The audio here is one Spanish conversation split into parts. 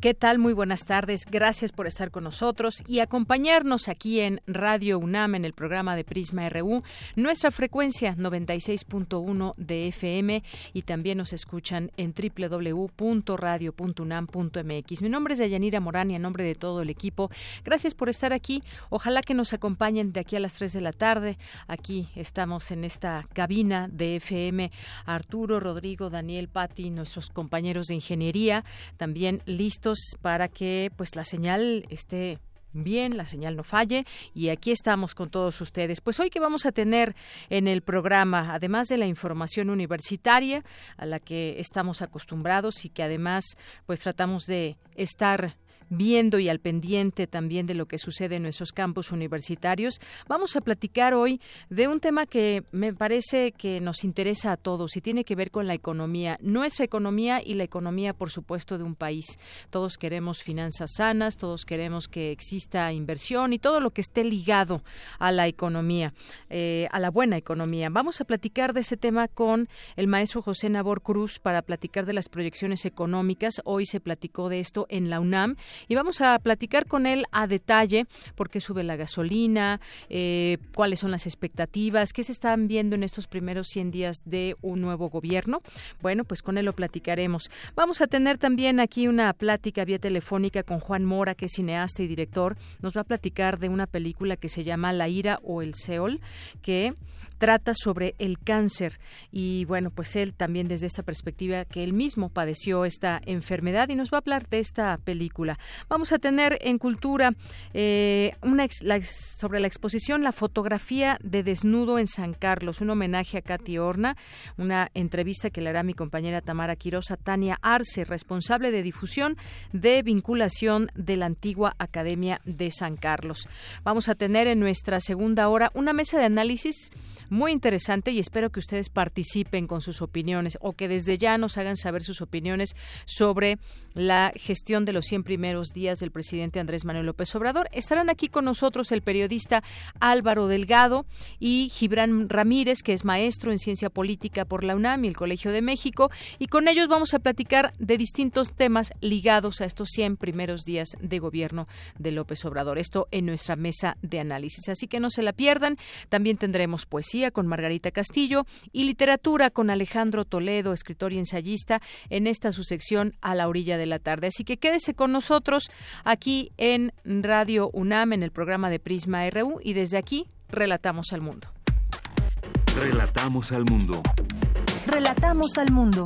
¿Qué tal? Muy buenas tardes. Gracias por estar con nosotros y acompañarnos aquí en Radio UNAM en el programa de Prisma RU, nuestra frecuencia 96.1 de FM y también nos escuchan en www.radio.unam.mx. Mi nombre es Dayanira Morán y en nombre de todo el equipo, gracias por estar aquí. Ojalá que nos acompañen de aquí a las 3 de la tarde. Aquí estamos en esta cabina de FM. Arturo, Rodrigo, Daniel, Patti, nuestros compañeros de ingeniería, también listos para que pues la señal esté bien, la señal no falle y aquí estamos con todos ustedes. Pues hoy que vamos a tener en el programa, además de la información universitaria a la que estamos acostumbrados y que además pues tratamos de estar viendo y al pendiente también de lo que sucede en nuestros campus universitarios. Vamos a platicar hoy de un tema que me parece que nos interesa a todos y tiene que ver con la economía, nuestra economía y la economía, por supuesto, de un país. Todos queremos finanzas sanas, todos queremos que exista inversión y todo lo que esté ligado a la economía, eh, a la buena economía. Vamos a platicar de ese tema con el maestro José Nabor Cruz para platicar de las proyecciones económicas. Hoy se platicó de esto en la UNAM y vamos a platicar con él a detalle por qué sube la gasolina, eh, cuáles son las expectativas, qué se están viendo en estos primeros 100 días de un nuevo gobierno. Bueno, pues con él lo platicaremos. Vamos a tener también aquí una plática vía telefónica con Juan Mora, que es cineasta y director. Nos va a platicar de una película que se llama La ira o el Seol, que trata sobre el cáncer y bueno, pues él también desde esta perspectiva que él mismo padeció esta enfermedad y nos va a hablar de esta película. Vamos a tener en cultura eh, una sobre la exposición La fotografía de desnudo en San Carlos, un homenaje a Katy Horna, una entrevista que le hará mi compañera Tamara Quirosa, Tania Arce, responsable de difusión de vinculación de la antigua Academia de San Carlos. Vamos a tener en nuestra segunda hora una mesa de análisis muy interesante y espero que ustedes participen con sus opiniones o que desde ya nos hagan saber sus opiniones sobre la gestión de los 100 primeros días del presidente Andrés Manuel López Obrador. Estarán aquí con nosotros el periodista Álvaro Delgado y Gibran Ramírez, que es maestro en ciencia política por la UNAM y el Colegio de México, y con ellos vamos a platicar de distintos temas ligados a estos 100 primeros días de gobierno de López Obrador. Esto en nuestra mesa de análisis. Así que no se la pierdan. También tendremos poesía con Margarita Castillo y literatura con Alejandro Toledo, escritor y ensayista, en esta su sección a la orilla de la tarde. Así que quédese con nosotros aquí en Radio UNAM en el programa de Prisma RU y desde aquí relatamos al mundo. Relatamos al mundo. Relatamos al mundo.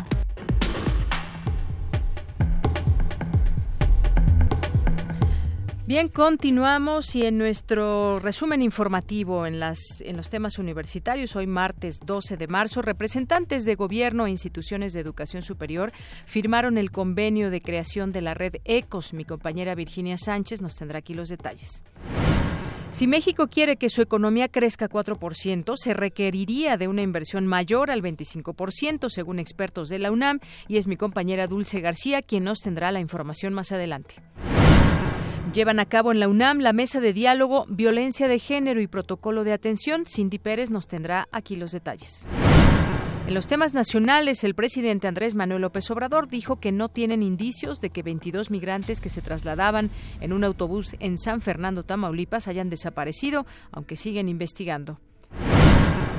Bien, continuamos y en nuestro resumen informativo en, las, en los temas universitarios, hoy martes 12 de marzo, representantes de gobierno e instituciones de educación superior firmaron el convenio de creación de la red ECOS. Mi compañera Virginia Sánchez nos tendrá aquí los detalles. Si México quiere que su economía crezca 4%, se requeriría de una inversión mayor al 25%, según expertos de la UNAM, y es mi compañera Dulce García quien nos tendrá la información más adelante. Llevan a cabo en la UNAM la mesa de diálogo Violencia de Género y Protocolo de Atención. Cindy Pérez nos tendrá aquí los detalles. En los temas nacionales, el presidente Andrés Manuel López Obrador dijo que no tienen indicios de que 22 migrantes que se trasladaban en un autobús en San Fernando, Tamaulipas, hayan desaparecido, aunque siguen investigando.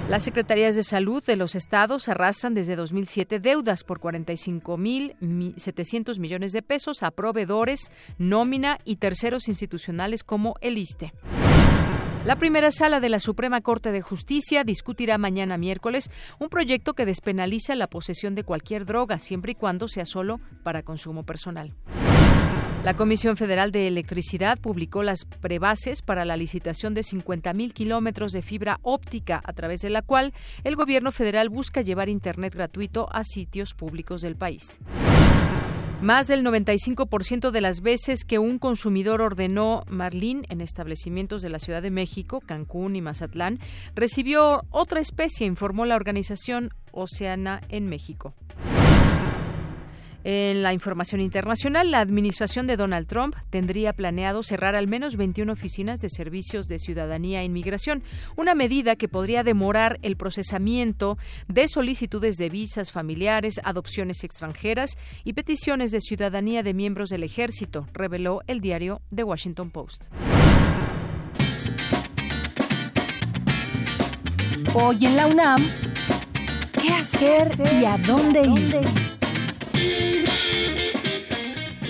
Las secretarías de salud de los estados arrastran desde 2007 deudas por 45.700 millones de pesos a proveedores, nómina y terceros institucionales como el ISTE. La primera sala de la Suprema Corte de Justicia discutirá mañana miércoles un proyecto que despenaliza la posesión de cualquier droga, siempre y cuando sea solo para consumo personal. La Comisión Federal de Electricidad publicó las prebases para la licitación de 50.000 kilómetros de fibra óptica, a través de la cual el gobierno federal busca llevar Internet gratuito a sitios públicos del país. Más del 95% de las veces que un consumidor ordenó Marlín en establecimientos de la Ciudad de México, Cancún y Mazatlán, recibió otra especie, informó la organización Oceana en México. En la información internacional, la administración de Donald Trump tendría planeado cerrar al menos 21 oficinas de servicios de ciudadanía e inmigración, una medida que podría demorar el procesamiento de solicitudes de visas familiares, adopciones extranjeras y peticiones de ciudadanía de miembros del ejército, reveló el diario The Washington Post. Hoy en la UNAM, ¿qué hacer y a dónde ir?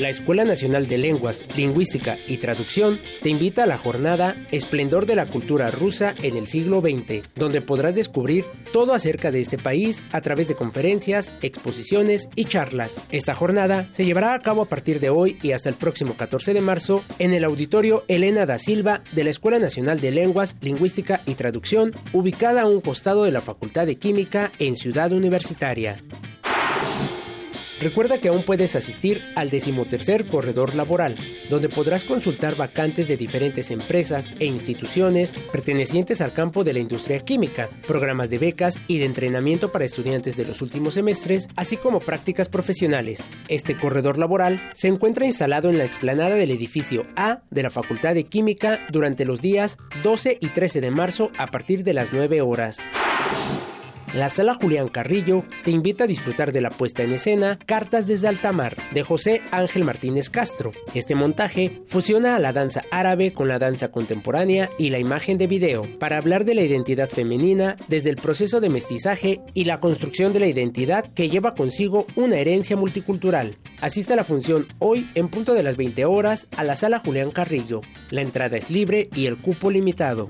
La Escuela Nacional de Lenguas, Lingüística y Traducción te invita a la jornada Esplendor de la Cultura Rusa en el siglo XX, donde podrás descubrir todo acerca de este país a través de conferencias, exposiciones y charlas. Esta jornada se llevará a cabo a partir de hoy y hasta el próximo 14 de marzo en el auditorio Elena da Silva de la Escuela Nacional de Lenguas, Lingüística y Traducción, ubicada a un costado de la Facultad de Química en Ciudad Universitaria. Recuerda que aún puedes asistir al decimotercer corredor laboral, donde podrás consultar vacantes de diferentes empresas e instituciones pertenecientes al campo de la industria química, programas de becas y de entrenamiento para estudiantes de los últimos semestres, así como prácticas profesionales. Este corredor laboral se encuentra instalado en la explanada del edificio A de la Facultad de Química durante los días 12 y 13 de marzo a partir de las 9 horas. La sala Julián Carrillo te invita a disfrutar de la puesta en escena Cartas desde Altamar de José Ángel Martínez Castro. Este montaje fusiona a la danza árabe con la danza contemporánea y la imagen de video para hablar de la identidad femenina desde el proceso de mestizaje y la construcción de la identidad que lleva consigo una herencia multicultural. Asista a la función hoy en punto de las 20 horas a la sala Julián Carrillo. La entrada es libre y el cupo limitado.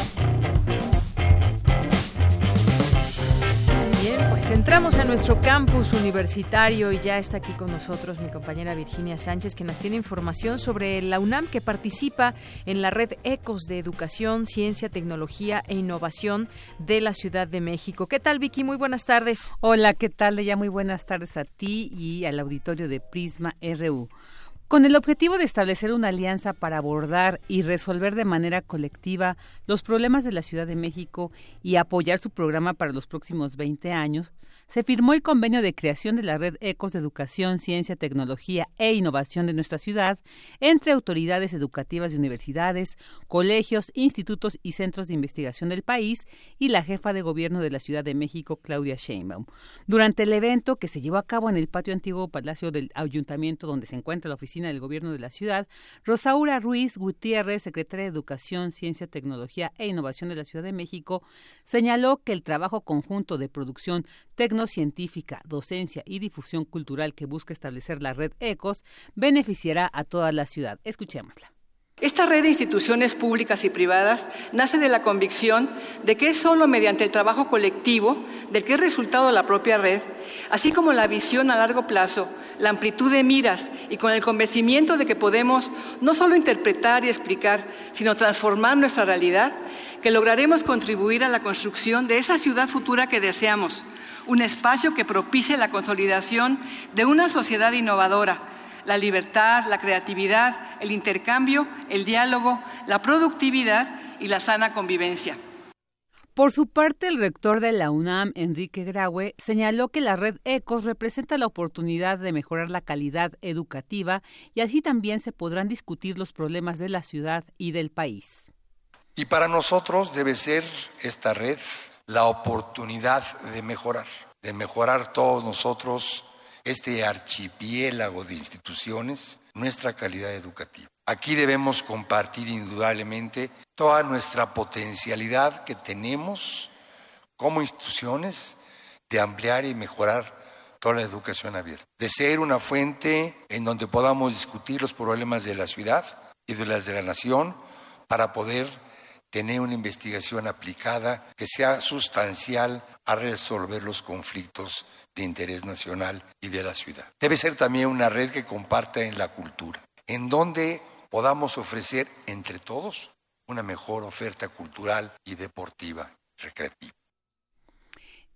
Nuestro campus universitario y ya está aquí con nosotros mi compañera Virginia Sánchez que nos tiene información sobre la UNAM que participa en la red ECOS de Educación, Ciencia, Tecnología e Innovación de la Ciudad de México. ¿Qué tal Vicky? Muy buenas tardes. Hola, ¿qué tal? Ya muy buenas tardes a ti y al auditorio de Prisma RU. Con el objetivo de establecer una alianza para abordar y resolver de manera colectiva los problemas de la Ciudad de México y apoyar su programa para los próximos 20 años, se firmó el convenio de creación de la red ECOS de Educación, Ciencia, Tecnología e Innovación de nuestra ciudad entre autoridades educativas de universidades, colegios, institutos y centros de investigación del país y la jefa de gobierno de la Ciudad de México, Claudia Sheinbaum. Durante el evento que se llevó a cabo en el patio antiguo Palacio del Ayuntamiento donde se encuentra la oficina del Gobierno de la Ciudad, Rosaura Ruiz Gutiérrez, secretaria de Educación, Ciencia, Tecnología e Innovación de la Ciudad de México, señaló que el trabajo conjunto de producción tecnocientífica, docencia y difusión cultural que busca establecer la red ECOS beneficiará a toda la ciudad. Escuchémosla. Esta red de instituciones públicas y privadas nace de la convicción de que es solo mediante el trabajo colectivo, del que es resultado la propia red, así como la visión a largo plazo, la amplitud de miras y con el convencimiento de que podemos no solo interpretar y explicar, sino transformar nuestra realidad, que lograremos contribuir a la construcción de esa ciudad futura que deseamos, un espacio que propicie la consolidación de una sociedad innovadora la libertad, la creatividad, el intercambio, el diálogo, la productividad y la sana convivencia. Por su parte, el rector de la UNAM, Enrique Graue, señaló que la red ECOS representa la oportunidad de mejorar la calidad educativa y así también se podrán discutir los problemas de la ciudad y del país. Y para nosotros debe ser esta red la oportunidad de mejorar, de mejorar todos nosotros este archipiélago de instituciones, nuestra calidad educativa. Aquí debemos compartir indudablemente toda nuestra potencialidad que tenemos como instituciones de ampliar y mejorar toda la educación abierta, de ser una fuente en donde podamos discutir los problemas de la ciudad y de las de la nación para poder tener una investigación aplicada que sea sustancial a resolver los conflictos de interés nacional y de la ciudad. Debe ser también una red que comparta en la cultura, en donde podamos ofrecer entre todos una mejor oferta cultural y deportiva, recreativa.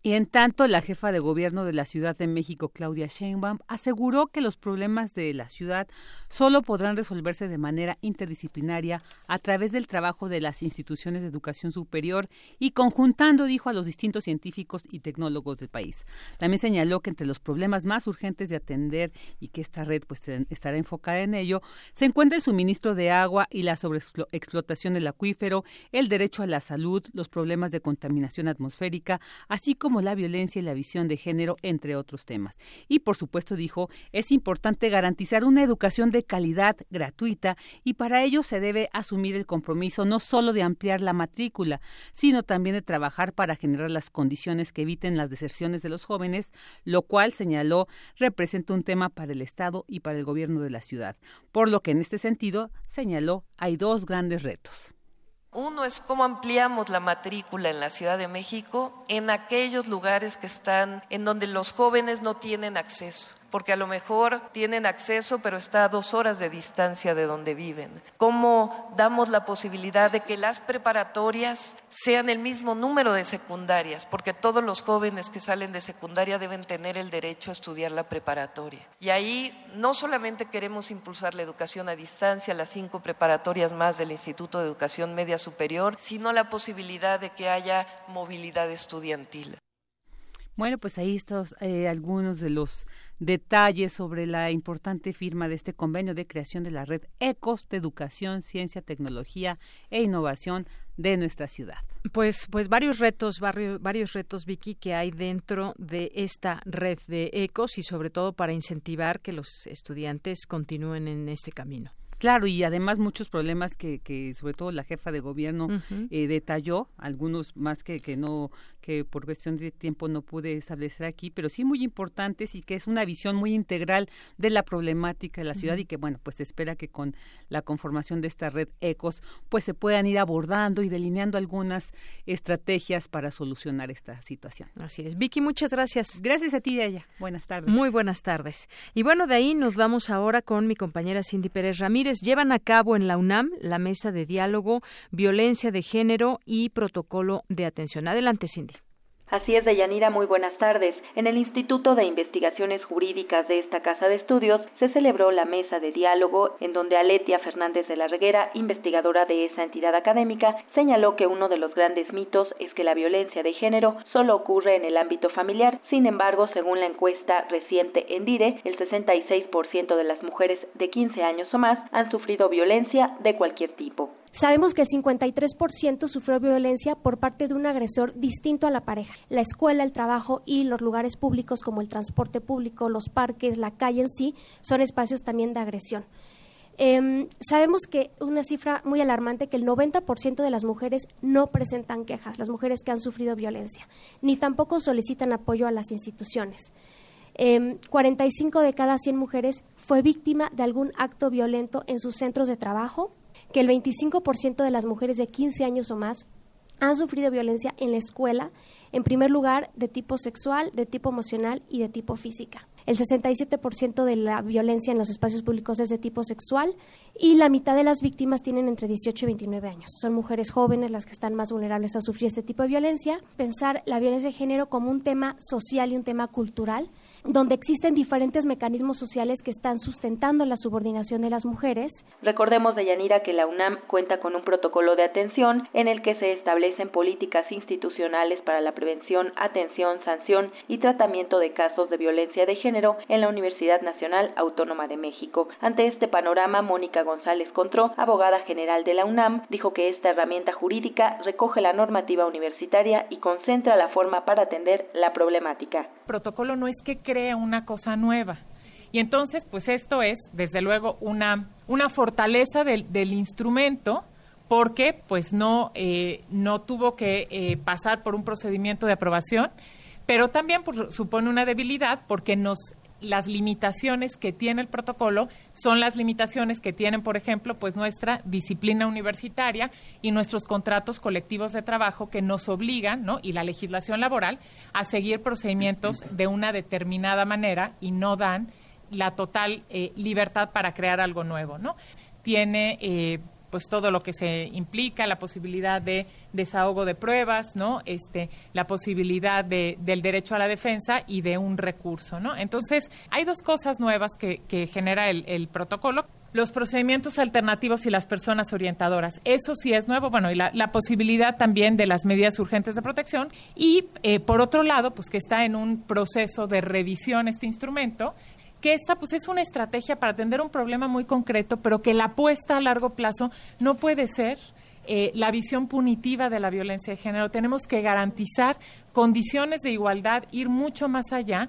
Y en tanto, la jefa de gobierno de la Ciudad de México, Claudia Sheinbaum, aseguró que los problemas de la ciudad solo podrán resolverse de manera interdisciplinaria a través del trabajo de las instituciones de educación superior y conjuntando, dijo, a los distintos científicos y tecnólogos del país. También señaló que entre los problemas más urgentes de atender y que esta red pues estará enfocada en ello, se encuentra el suministro de agua y la sobreexplotación del acuífero, el derecho a la salud, los problemas de contaminación atmosférica, así como la violencia y la visión de género, entre otros temas. Y por supuesto, dijo, es importante garantizar una educación de calidad gratuita y para ello se debe asumir el compromiso no solo de ampliar la matrícula, sino también de trabajar para generar las condiciones que eviten las deserciones de los jóvenes, lo cual, señaló, representa un tema para el Estado y para el gobierno de la ciudad. Por lo que en este sentido, señaló, hay dos grandes retos. Uno es cómo ampliamos la matrícula en la Ciudad de México en aquellos lugares que están en donde los jóvenes no tienen acceso porque a lo mejor tienen acceso, pero está a dos horas de distancia de donde viven. ¿Cómo damos la posibilidad de que las preparatorias sean el mismo número de secundarias? Porque todos los jóvenes que salen de secundaria deben tener el derecho a estudiar la preparatoria. Y ahí no solamente queremos impulsar la educación a distancia, las cinco preparatorias más del Instituto de Educación Media Superior, sino la posibilidad de que haya movilidad estudiantil. Bueno, pues ahí están eh, algunos de los detalles sobre la importante firma de este convenio de creación de la red ECOS de educación, ciencia, tecnología e innovación de nuestra ciudad. Pues, pues varios retos, varios, varios retos, Vicky, que hay dentro de esta red de ECOS y sobre todo para incentivar que los estudiantes continúen en este camino. Claro, y además muchos problemas que, que sobre todo la jefa de gobierno eh, detalló, algunos más que, que no que por cuestión de tiempo no pude establecer aquí, pero sí muy importantes y que es una visión muy integral de la problemática de la ciudad y que bueno, pues se espera que con la conformación de esta red ECOS pues se puedan ir abordando y delineando algunas estrategias para solucionar esta situación. Así es. Vicky, muchas gracias. Gracias a ti, ella. Buenas tardes. Muy buenas tardes. Y bueno, de ahí nos vamos ahora con mi compañera Cindy Pérez Ramírez. Llevan a cabo en la UNAM la mesa de diálogo, violencia de género y protocolo de atención. Adelante, Cindy. Así es, Deyanira, muy buenas tardes. En el Instituto de Investigaciones Jurídicas de esta Casa de Estudios se celebró la mesa de diálogo en donde Aletia Fernández de la Reguera, investigadora de esa entidad académica, señaló que uno de los grandes mitos es que la violencia de género solo ocurre en el ámbito familiar. Sin embargo, según la encuesta reciente en DIRE, el 66% de las mujeres de 15 años o más han sufrido violencia de cualquier tipo. Sabemos que el 53% sufrió violencia por parte de un agresor distinto a la pareja. La escuela, el trabajo y los lugares públicos como el transporte público, los parques, la calle en sí, son espacios también de agresión. Em, sabemos que una cifra muy alarmante que el 90% de las mujeres no presentan quejas, las mujeres que han sufrido violencia, ni tampoco solicitan apoyo a las instituciones. 45 em, de cada 100 mujeres fue víctima de algún acto violento en sus centros de trabajo, que el 25% de las mujeres de 15 años o más han sufrido violencia en la escuela, en primer lugar de tipo sexual, de tipo emocional y de tipo física. El 67% de la violencia en los espacios públicos es de tipo sexual y la mitad de las víctimas tienen entre 18 y 29 años. Son mujeres jóvenes las que están más vulnerables a sufrir este tipo de violencia. Pensar la violencia de género como un tema social y un tema cultural donde existen diferentes mecanismos sociales que están sustentando la subordinación de las mujeres. Recordemos, Yanira que la UNAM cuenta con un protocolo de atención en el que se establecen políticas institucionales para la prevención, atención, sanción y tratamiento de casos de violencia de género en la Universidad Nacional Autónoma de México. Ante este panorama, Mónica González Contró, abogada general de la UNAM, dijo que esta herramienta jurídica recoge la normativa universitaria y concentra la forma para atender la problemática. El protocolo no es que una cosa nueva. Y entonces, pues esto es, desde luego, una, una fortaleza del, del instrumento porque pues no, eh, no tuvo que eh, pasar por un procedimiento de aprobación, pero también supone una debilidad porque nos las limitaciones que tiene el protocolo son las limitaciones que tienen, por ejemplo, pues nuestra disciplina universitaria y nuestros contratos colectivos de trabajo que nos obligan, ¿no? y la legislación laboral a seguir procedimientos de una determinada manera y no dan la total eh, libertad para crear algo nuevo, ¿no? Tiene eh, pues todo lo que se implica, la posibilidad de desahogo de pruebas, ¿no? Este, la posibilidad de, del derecho a la defensa y de un recurso, ¿no? Entonces, hay dos cosas nuevas que, genera el, protocolo los procedimientos alternativos y las personas orientadoras. Eso sí es nuevo, bueno, y la, la posibilidad también de las medidas urgentes de protección. Y eh, por otro lado, pues que está en un proceso de revisión este instrumento que esta pues es una estrategia para atender un problema muy concreto, pero que la apuesta a largo plazo no puede ser eh, la visión punitiva de la violencia de género. Tenemos que garantizar condiciones de igualdad, ir mucho más allá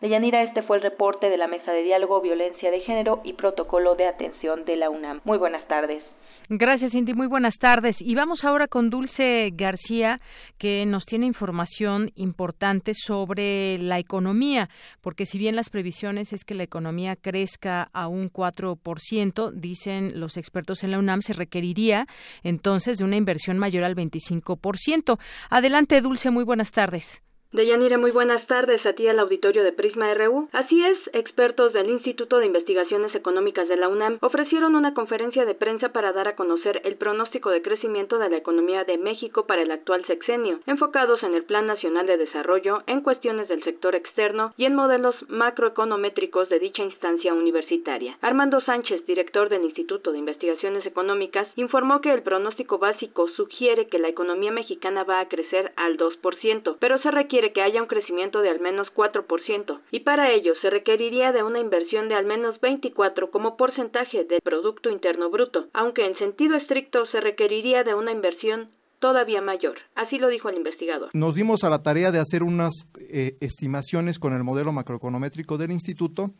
Deyanira, este fue el reporte de la Mesa de Diálogo, Violencia de Género y Protocolo de Atención de la UNAM. Muy buenas tardes. Gracias, Cindy. Muy buenas tardes. Y vamos ahora con Dulce García, que nos tiene información importante sobre la economía, porque si bien las previsiones es que la economía crezca a un 4%, dicen los expertos en la UNAM, se requeriría entonces de una inversión mayor al 25%. Adelante, Dulce. Muy buenas tardes. Deyanira, muy buenas tardes a ti al auditorio de Prisma RU. Así es, expertos del Instituto de Investigaciones Económicas de la UNAM ofrecieron una conferencia de prensa para dar a conocer el pronóstico de crecimiento de la economía de México para el actual sexenio, enfocados en el Plan Nacional de Desarrollo, en cuestiones del sector externo y en modelos macroeconométricos de dicha instancia universitaria. Armando Sánchez, director del Instituto de Investigaciones Económicas, informó que el pronóstico básico sugiere que la economía mexicana va a crecer al 2%, pero se requiere que haya un crecimiento de al menos 4%, y para ello se requeriría de una inversión de al menos 24 como porcentaje del Producto Interno Bruto, aunque en sentido estricto se requeriría de una inversión todavía mayor. Así lo dijo el investigador. Nos dimos a la tarea de hacer unas eh, estimaciones con el modelo macroeconométrico del instituto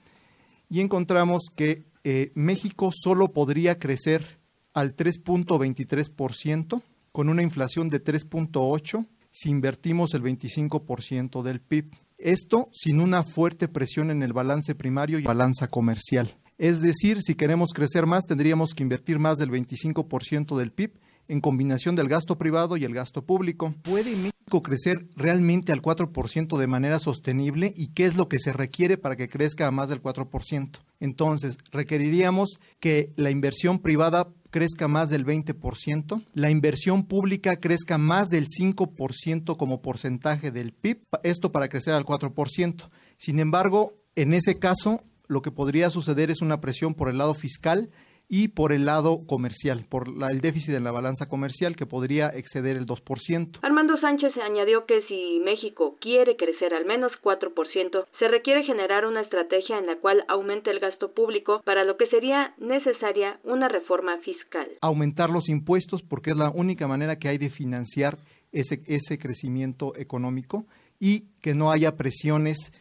y encontramos que eh, México solo podría crecer al 3.23% con una inflación de 3.8 si invertimos el 25% del PIB. Esto sin una fuerte presión en el balance primario y balanza comercial. Es decir, si queremos crecer más, tendríamos que invertir más del 25% del PIB en combinación del gasto privado y el gasto público. ¿Puede México crecer realmente al 4% de manera sostenible y qué es lo que se requiere para que crezca a más del 4%? Entonces, requeriríamos que la inversión privada crezca más del 20%, la inversión pública crezca más del 5% como porcentaje del PIB, esto para crecer al 4%. Sin embargo, en ese caso, lo que podría suceder es una presión por el lado fiscal y por el lado comercial, por el déficit en la balanza comercial que podría exceder el 2%. Armando Sánchez añadió que si México quiere crecer al menos 4%, se requiere generar una estrategia en la cual aumente el gasto público, para lo que sería necesaria una reforma fiscal. Aumentar los impuestos porque es la única manera que hay de financiar ese, ese crecimiento económico y que no haya presiones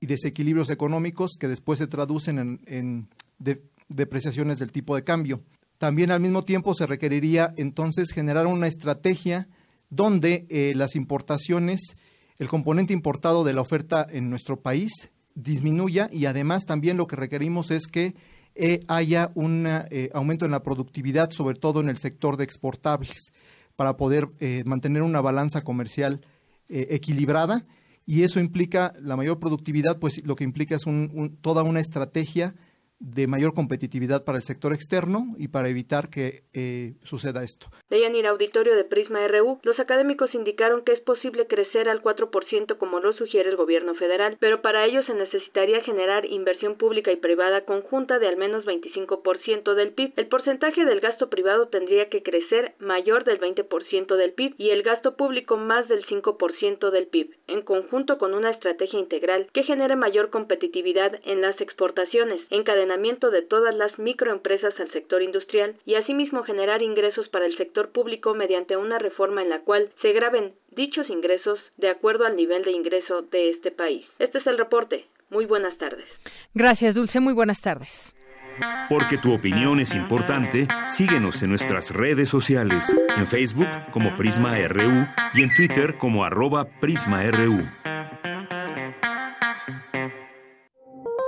y desequilibrios económicos que después se traducen en, en de, depreciaciones del tipo de cambio. También al mismo tiempo se requeriría entonces generar una estrategia donde eh, las importaciones, el componente importado de la oferta en nuestro país disminuya y además también lo que requerimos es que eh, haya un eh, aumento en la productividad, sobre todo en el sector de exportables, para poder mantener una balanza comercial equilibrada. Y eso implica la mayor productividad, pues lo que implica es un, toda una estrategia de mayor competitividad para el sector externo y para evitar que eh, suceda esto. ir auditorio de Prisma RU, los académicos indicaron que es posible crecer al 4% como lo sugiere el gobierno federal, pero para ello se necesitaría generar inversión pública y privada conjunta de al menos 25% del PIB. El porcentaje del gasto privado tendría que crecer mayor del 20% del PIB y el gasto público más del 5% del PIB, en conjunto con una estrategia integral que genere mayor competitividad en las exportaciones, de todas las microempresas al sector industrial y asimismo generar ingresos para el sector público mediante una reforma en la cual se graben dichos ingresos de acuerdo al nivel de ingreso de este país. Este es el reporte. Muy buenas tardes. Gracias, Dulce. Muy buenas tardes. Porque tu opinión es importante, síguenos en nuestras redes sociales, en Facebook como Prisma RU y en Twitter como arroba PrismaRU.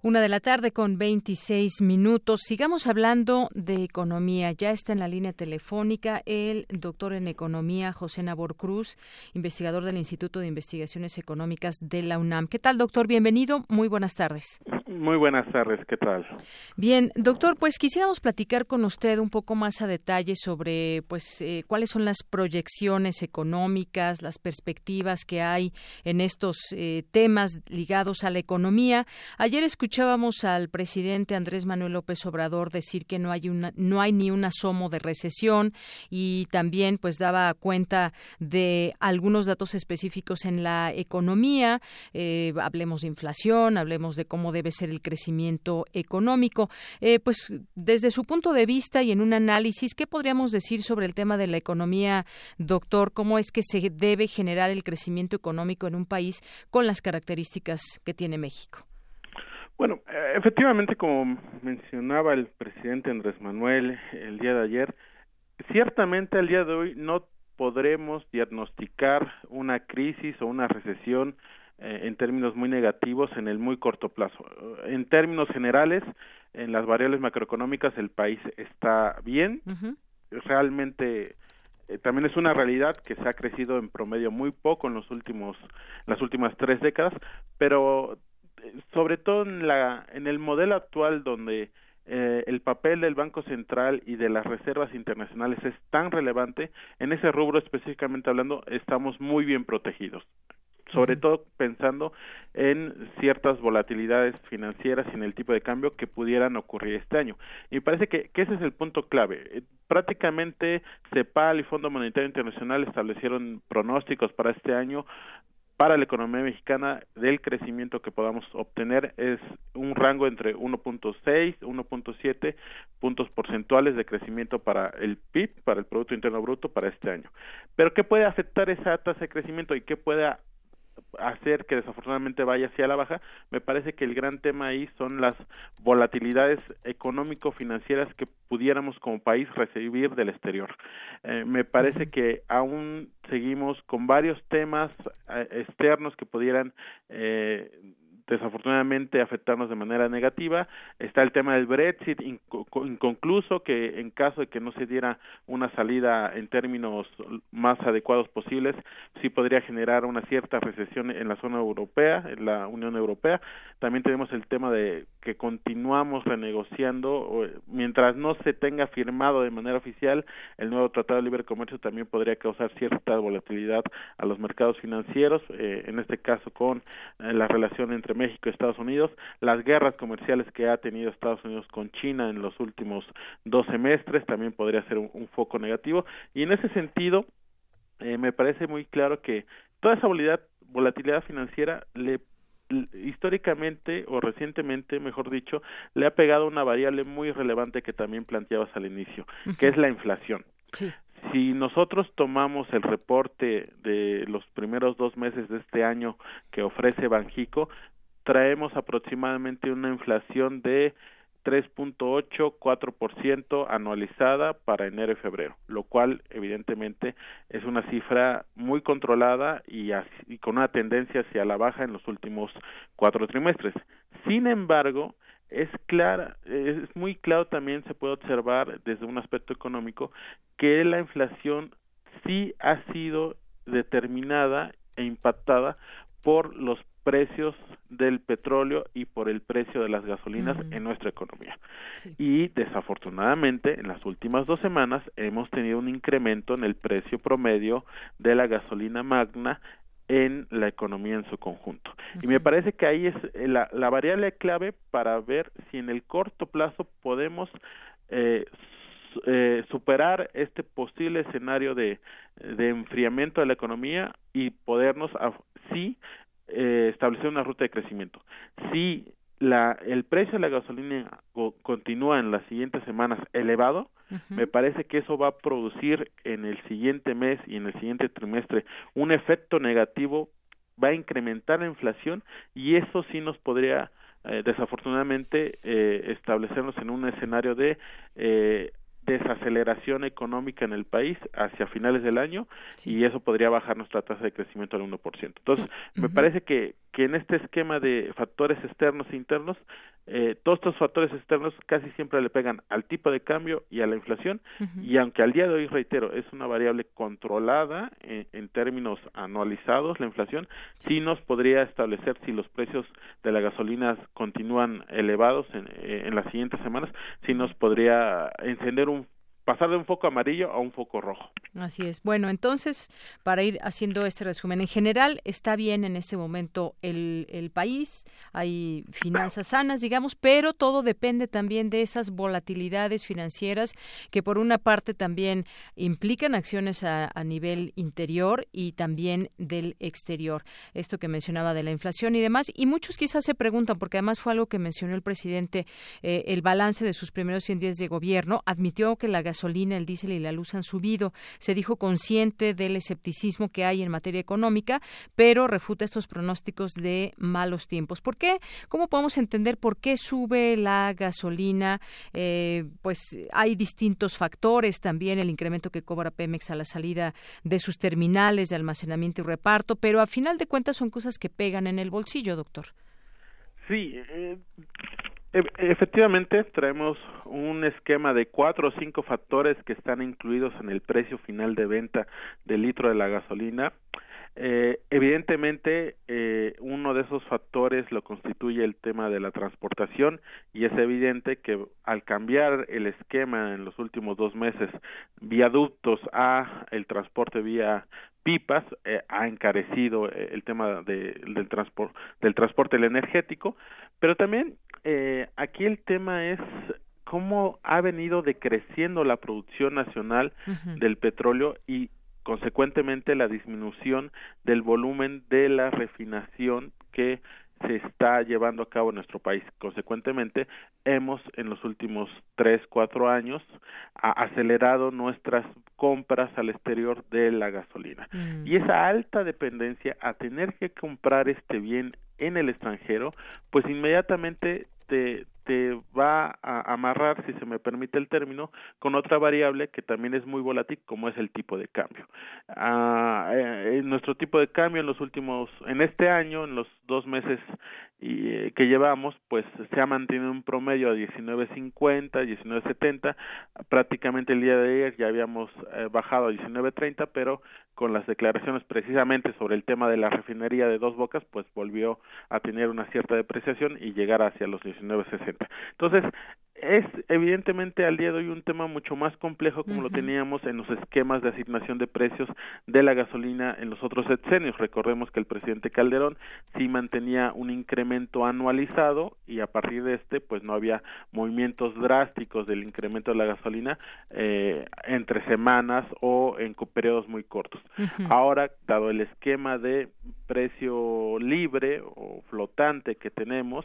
Una de la tarde con 26 minutos. Sigamos hablando de economía. Ya está en la línea telefónica el doctor en economía José Nabor Cruz, investigador del Instituto de Investigaciones Económicas de la UNAM. ¿Qué tal, doctor? Bienvenido. Muy buenas tardes. Muy buenas tardes. ¿Qué tal? Bien, doctor, pues quisiéramos platicar con usted un poco más a detalle sobre, pues, eh, cuáles son las proyecciones económicas, las perspectivas que hay en estos eh, temas ligados a la economía. Ayer escuché escuchábamos al presidente Andrés Manuel López Obrador decir que no hay una, no hay ni un asomo de recesión y también pues daba cuenta de algunos datos específicos en la economía. Eh, hablemos de inflación, hablemos de cómo debe ser el crecimiento económico. Eh, pues desde su punto de vista y en un análisis, ¿qué podríamos decir sobre el tema de la economía, doctor? ¿Cómo es que se debe generar el crecimiento económico en un país con las características que tiene México? Bueno, eh, efectivamente, como mencionaba el presidente Andrés Manuel el día de ayer, ciertamente al día de hoy no podremos diagnosticar una crisis o una recesión eh, en términos muy negativos en el muy corto plazo. En términos generales, en las variables macroeconómicas el país está bien. Realmente eh, también es una realidad que se ha crecido en promedio muy poco en los últimos las últimas tres décadas, pero sobre todo en, la, en el modelo actual donde eh, el papel del Banco Central y de las reservas internacionales es tan relevante, en ese rubro específicamente hablando, estamos muy bien protegidos sobre todo pensando en ciertas volatilidades financieras y en el tipo de cambio que pudieran ocurrir este año. Y me parece que, que ese es el punto clave. Eh, prácticamente CEPAL y Fondo Monetario Internacional establecieron pronósticos para este año para la economía mexicana del crecimiento que podamos obtener es un rango entre 1.6 1.7 puntos porcentuales de crecimiento para el PIB, para el Producto Interno Bruto para este año. Pero ¿qué puede afectar esa tasa de crecimiento y qué puede hacer que desafortunadamente vaya hacia la baja, me parece que el gran tema ahí son las volatilidades económico-financieras que pudiéramos como país recibir del exterior. Eh, me parece que aún seguimos con varios temas eh, externos que pudieran eh, desafortunadamente afectarnos de manera negativa. Está el tema del Brexit inconcluso, que en caso de que no se diera una salida en términos más adecuados posibles, sí podría generar una cierta recesión en la zona europea, en la Unión Europea. También tenemos el tema de que continuamos renegociando, mientras no se tenga firmado de manera oficial el nuevo Tratado de Libre Comercio, también podría causar cierta volatilidad a los mercados financieros, eh, en este caso con eh, la relación entre México y Estados Unidos, las guerras comerciales que ha tenido Estados Unidos con China en los últimos dos semestres también podría ser un, foco negativo. Y en ese sentido eh, me parece muy claro que toda esa volatilidad, volatilidad financiera le históricamente o recientemente, mejor dicho, le ha pegado una variable muy relevante que también planteabas al inicio, que es la inflación. Si nosotros tomamos el reporte de los primeros dos meses de este año que ofrece Banjico, traemos aproximadamente una inflación de 3.8-4% anualizada para enero y febrero, lo cual evidentemente es una cifra muy controlada y, con una tendencia hacia la baja en los últimos cuatro trimestres. Sin embargo, es clara, es muy claro también se puede observar desde un aspecto económico que la inflación sí ha sido determinada e impactada por los precios del petróleo y por el precio de las gasolinas en nuestra economía. Y desafortunadamente en las últimas dos semanas hemos tenido un incremento en el precio promedio de la gasolina magna en la economía en su conjunto. Y me parece que ahí es eh, la, la, variable clave para ver si en el corto plazo podemos eh, eh, superar este posible escenario de, de enfriamiento de la economía y podernos, sí, eh, establecer una ruta de crecimiento. Si la, el precio de la gasolina continúa en las siguientes semanas elevado, me parece que eso va a producir en el siguiente mes y en el siguiente trimestre un efecto negativo, va a incrementar la inflación y eso sí nos podría eh, desafortunadamente eh, establecernos en un escenario de desaceleración económica en el país hacia finales del año y eso podría bajar nuestra tasa de crecimiento al 1%. Entonces, me parece que, que en este esquema de factores externos e internos, eh, todos estos factores externos casi siempre le pegan al tipo de cambio y a la inflación. Y aunque al día de hoy, reitero, es una variable controlada en, en términos anualizados, la inflación, sí. nos podría establecer si los precios de la gasolina continúan elevados en, eh, en las siguientes semanas, sí nos podría encender un pasar de un foco amarillo a un foco rojo. Así es. Bueno, entonces, para ir haciendo este resumen, en general está bien en este momento el, el país, hay finanzas sanas, digamos, pero todo depende también de esas volatilidades financieras que por una parte también implican acciones a, nivel interior y también del exterior. Esto que mencionaba de la inflación y demás. Y muchos quizás se preguntan, porque además fue algo que mencionó el presidente, eh, el balance de sus primeros 100 días de gobierno, admitió que la gasolina, el diésel y la luz han subido. Se dijo consciente del escepticismo que hay en materia económica, pero refuta estos pronósticos de malos tiempos. ¿Por qué? ¿Cómo podemos entender por qué sube la gasolina? Eh, pues hay distintos factores también, el incremento que cobra Pemex a la salida de sus terminales de almacenamiento y reparto, pero a final de cuentas son cosas que pegan en el bolsillo, doctor. Sí, eh, efectivamente, traemos un esquema de cuatro o cinco factores que están incluidos en el precio final de venta del litro de la gasolina. Eh, evidentemente, eh, uno de esos factores lo constituye el tema de la transportación y es evidente que al cambiar el esquema en los últimos dos meses viaductos a el transporte vía pipas eh, ha encarecido eh, el tema de, del transporte del transporte energético pero también eh, aquí el tema es cómo ha venido decreciendo la producción nacional del petróleo y consecuentemente la disminución del volumen de la refinación que se está llevando a cabo en nuestro país. Consecuentemente, hemos en los últimos tres, cuatro años acelerado nuestras compras al exterior de la gasolina. Mm. Y esa alta dependencia a tener que comprar este bien en el extranjero, pues inmediatamente te, te va a amarrar, si se me permite el término, con otra variable que también es muy volátil, como es el tipo de cambio. Ah, eh, nuestro tipo de cambio en los últimos, en este año, en los dos meses y, eh, que llevamos, pues se ha mantenido un promedio a 19.50, 19.70, prácticamente el día de ayer ya habíamos eh, bajado a 19.30, pero con las declaraciones precisamente sobre el tema de la refinería de Dos Bocas, pues volvió a tener una cierta depreciación y llegar hacia los 19.60. Entonces, es evidentemente al día de hoy un tema mucho más complejo como lo teníamos en los esquemas de asignación de precios de la gasolina en los otros sexenios. Recordemos que el presidente Calderón sí mantenía un incremento anualizado y a partir de este pues no había movimientos drásticos del incremento de la gasolina eh, entre semanas o en periodos muy cortos. Ahora, dado el esquema de precio libre o flotante que tenemos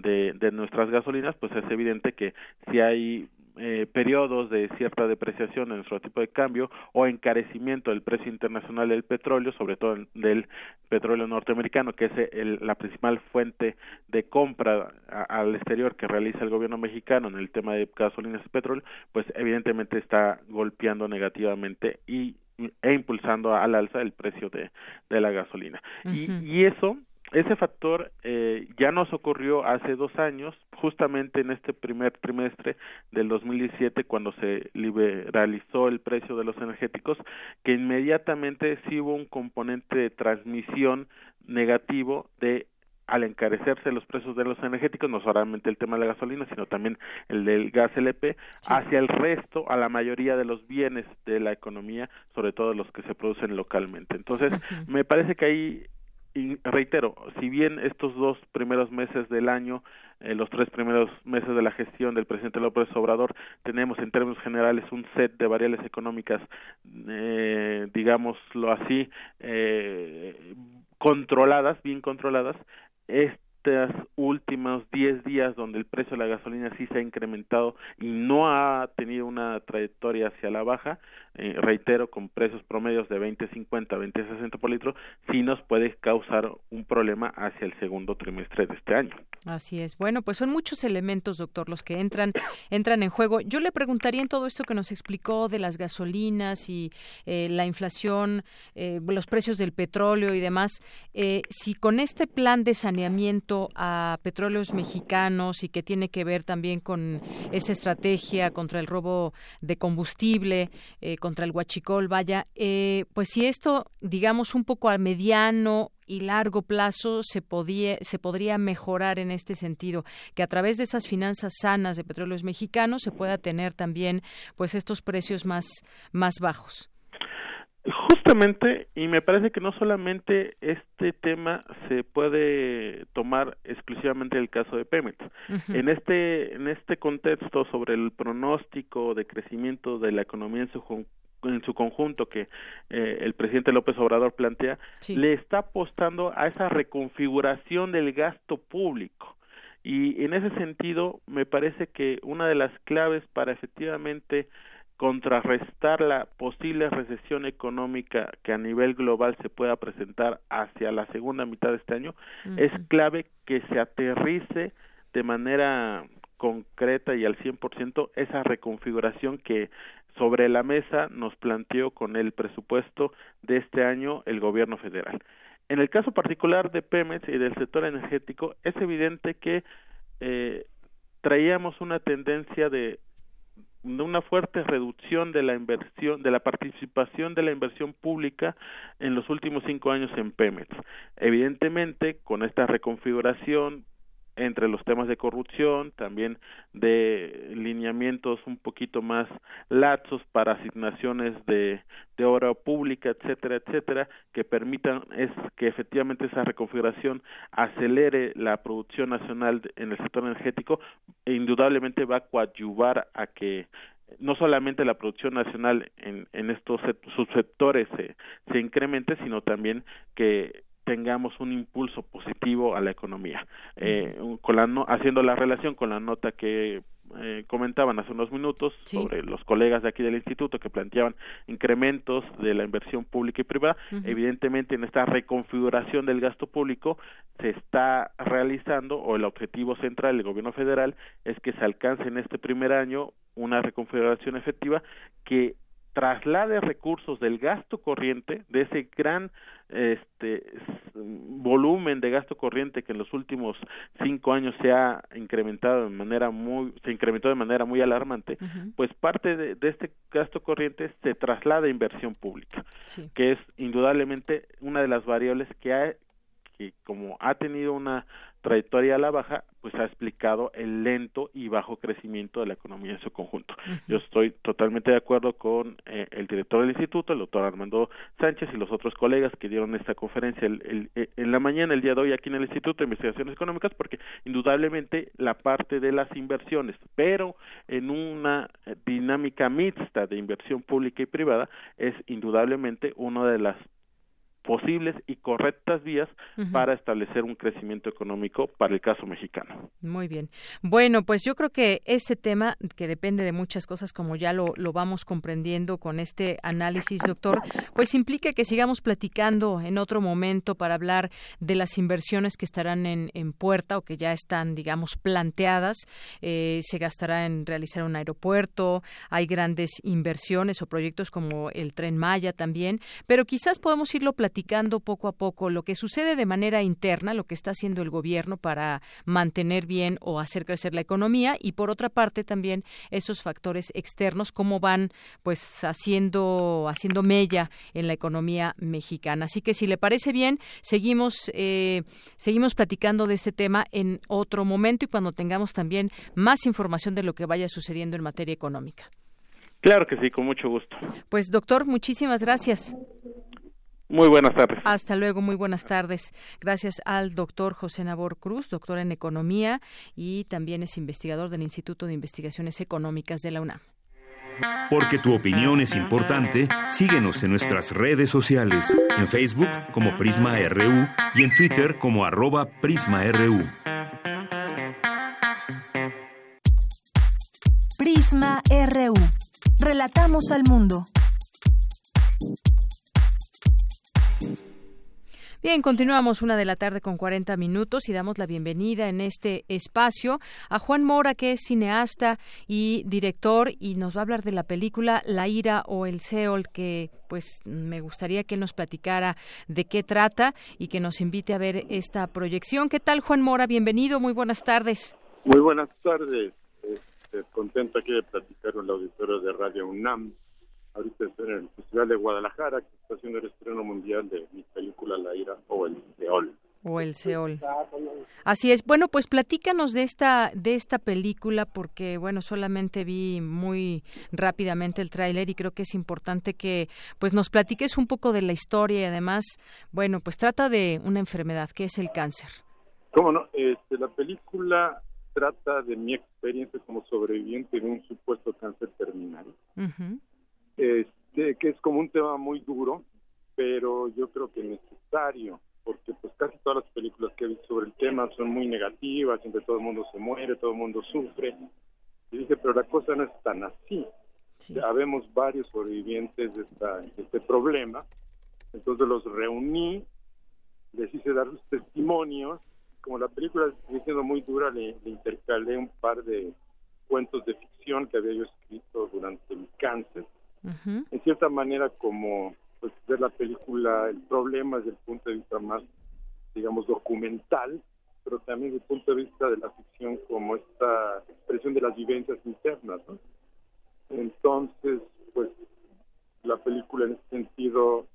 de, de nuestras gasolinas, pues es evidente que si hay eh, periodos de cierta depreciación en nuestro tipo de cambio o encarecimiento del precio internacional del petróleo, sobre todo del petróleo norteamericano, que es el, la principal fuente de compra al exterior que realiza el gobierno mexicano en el tema de gasolinas y petróleo, pues evidentemente está golpeando negativamente y e impulsando al alza el precio de, de la gasolina. y, y eso ese factor eh, ya nos ocurrió hace dos años, justamente en este primer trimestre del 2017, cuando se liberalizó el precio de los energéticos, que inmediatamente sí hubo un componente de transmisión negativo de al encarecerse los precios de los energéticos, no solamente el tema de la gasolina, sino también el del gas LP, hacia el resto, a la mayoría de los bienes de la economía, sobre todo los que se producen localmente. Entonces, me parece que ahí y reitero, si bien estos dos primeros meses del año, eh, los tres primeros meses de la gestión del presidente López Obrador, tenemos en términos generales un set de variables económicas, eh, digámoslo así, eh, controladas, bien controladas, es estos últimos 10 días donde el precio de la gasolina sí se ha incrementado y no ha tenido una trayectoria hacia la baja, eh, reitero, con precios promedios de 20.50, 20.60 por litro, sí nos puede causar un problema hacia el segundo trimestre de este año. Así es. Bueno, pues son muchos elementos, doctor, los que entran entran en juego. Yo le preguntaría en todo esto que nos explicó de las gasolinas y eh, la inflación, eh, los precios del petróleo y demás, eh, si con este plan de saneamiento a petróleos mexicanos y que tiene que ver también con esa estrategia contra el robo de combustible, contra el huachicol, vaya, pues si esto, digamos, un poco a mediano y largo plazo se, podía, se podría mejorar en este sentido, que a través de esas finanzas sanas de petróleos mexicanos se pueda tener también pues estos precios más, más bajos. Justamente, y me parece que no solamente este tema se puede tomar exclusivamente el caso de Pemex. En este en este contexto sobre el pronóstico de crecimiento de la economía en su en su conjunto que eh, el presidente López Obrador plantea, le está apostando a esa reconfiguración del gasto público. Y en ese sentido, me parece que una de las claves para efectivamente contrarrestar la posible recesión económica que a nivel global se pueda presentar hacia la segunda mitad de este año, es clave que se aterrice de manera concreta y al 100% esa reconfiguración que sobre la mesa nos planteó con el presupuesto de este año el gobierno federal. En el caso particular de Pemex y del sector energético, es evidente que eh, traíamos una tendencia de, de una fuerte reducción de la inversión, de la participación de la inversión pública en los últimos cinco años en Pemex. Evidentemente, con esta reconfiguración, entre los temas de corrupción, también de lineamientos un poquito más laxos para asignaciones de, de obra pública, etcétera, etcétera, que permitan es que efectivamente esa reconfiguración acelere la producción nacional en el sector energético e indudablemente va a coadyuvar a que no solamente la producción nacional en, en estos subsectores se, se incremente, sino también que tengamos un impulso positivo a la economía. Eh, con la haciendo la relación con la nota que eh, comentaban hace unos minutos sobre los colegas de aquí del instituto que planteaban incrementos de la inversión pública y privada, evidentemente en esta reconfiguración del gasto público se está realizando o el objetivo central del gobierno federal es que se alcance en este primer año una reconfiguración efectiva que traslade recursos del gasto corriente, de ese gran este volumen de gasto corriente que en los últimos cinco años se ha incrementado de manera muy se incrementó de manera muy alarmante pues parte de, este gasto corriente se traslada a inversión pública que es indudablemente una de las variables que ha que como ha tenido una trayectoria a la baja, pues ha explicado el lento y bajo crecimiento de la economía en su conjunto. Yo estoy totalmente de acuerdo con eh, el director del instituto, el doctor Armando Sánchez y los otros colegas que dieron esta conferencia el, eh, en la mañana, el día de hoy, aquí en el Instituto de Investigaciones Económicas, porque indudablemente la parte de las inversiones, pero en una dinámica mixta de inversión pública y privada, es indudablemente una de las posibles y correctas vías para establecer un crecimiento económico para el caso mexicano. Muy bien. Bueno, pues yo creo que este tema, que depende de muchas cosas, como ya lo, lo vamos comprendiendo con este análisis, doctor, pues implica que sigamos platicando en otro momento para hablar de las inversiones que estarán en, en puerta o que ya están, digamos, planteadas. Eh, se gastará en realizar un aeropuerto, hay grandes inversiones o proyectos como el tren Maya también, pero quizás podemos irlo platicando platicando poco a poco lo que sucede de manera interna, lo que está haciendo el gobierno para mantener bien o hacer crecer la economía y por otra parte también esos factores externos cómo van pues haciendo haciendo mella en la economía mexicana. Así que si le parece bien seguimos eh, seguimos platicando de este tema en otro momento y cuando tengamos también más información de lo que vaya sucediendo en materia económica. Claro que sí, con mucho gusto. Pues doctor, muchísimas gracias. Muy buenas tardes. Hasta luego, muy buenas tardes. Gracias al doctor José Nabor Cruz, doctor en Economía y también es investigador del Instituto de Investigaciones Económicas de la UNAM. Porque tu opinión es importante, síguenos en nuestras redes sociales, en Facebook como Prisma RU y en Twitter como arroba PrismaRU. Prisma RU. Relatamos al mundo. Bien, continuamos una de la tarde con 40 minutos y damos la bienvenida en este espacio a Juan Mora, que es cineasta y director y nos va a hablar de la película La ira o el Seol, que pues me gustaría que nos platicara de qué trata y que nos invite a ver esta proyección. ¿Qué tal, Juan Mora? Bienvenido, muy buenas tardes. Muy buenas tardes. Este, contento aquí de platicar con el auditorio de Radio UNAM ahorita estoy en el Festival de Guadalajara, que está haciendo el estreno mundial de mi película La Ira o El Seol. O El Seol. Así es. Bueno, pues platícanos de esta de esta película porque bueno, solamente vi muy rápidamente el tráiler y creo que es importante que pues nos platiques un poco de la historia y además, bueno, pues trata de una enfermedad que es el cáncer. ¿Cómo no? Este, la película trata de mi experiencia como sobreviviente de un supuesto cáncer terminal este, que es como un tema muy duro, pero yo creo que necesario, porque pues casi todas las películas que he visto sobre el tema son muy negativas, siempre todo el mundo se muere, todo el mundo sufre. Y dije, pero la cosa no es tan así. Ya vemos varios sobrevivientes de, esta, este problema, entonces los reuní, les hice dar sus testimonios, como la película sigue siendo muy dura, le, le intercalé un par de cuentos de ficción que había yo escrito durante mi cáncer, en cierta manera como pues, ver la película, el problema desde el punto de vista más, digamos, documental, pero también desde el punto de vista de la ficción como esta expresión de las vivencias internas. Entonces, pues la película en ese sentido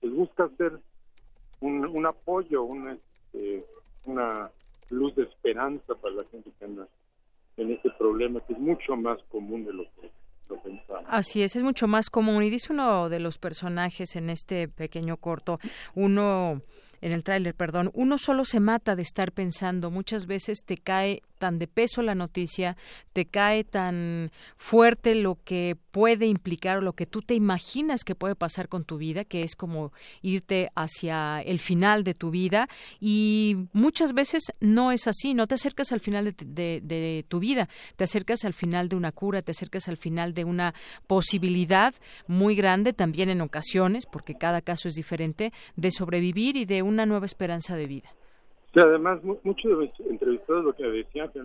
pues, busca ser un, un apoyo, una, este, una luz de esperanza para la gente que anda en este problema que es mucho más común de lo que Así es, es mucho más común. Y dice uno de los personajes en este pequeño corto, uno en el tráiler, perdón, uno solo se mata de estar pensando. Muchas veces te cae tan de peso la noticia, te cae tan fuerte lo que puede implicar o lo que tú te imaginas que puede pasar con tu vida, que es como irte hacia el final de tu vida y muchas veces no es así, no te acercas al final de, de tu vida, te acercas al final de una cura, te acercas al final de una posibilidad muy grande también en ocasiones, porque cada caso es diferente, de sobrevivir y de una nueva esperanza de vida. Sí, además, muchos de los entrevistados lo que decían, que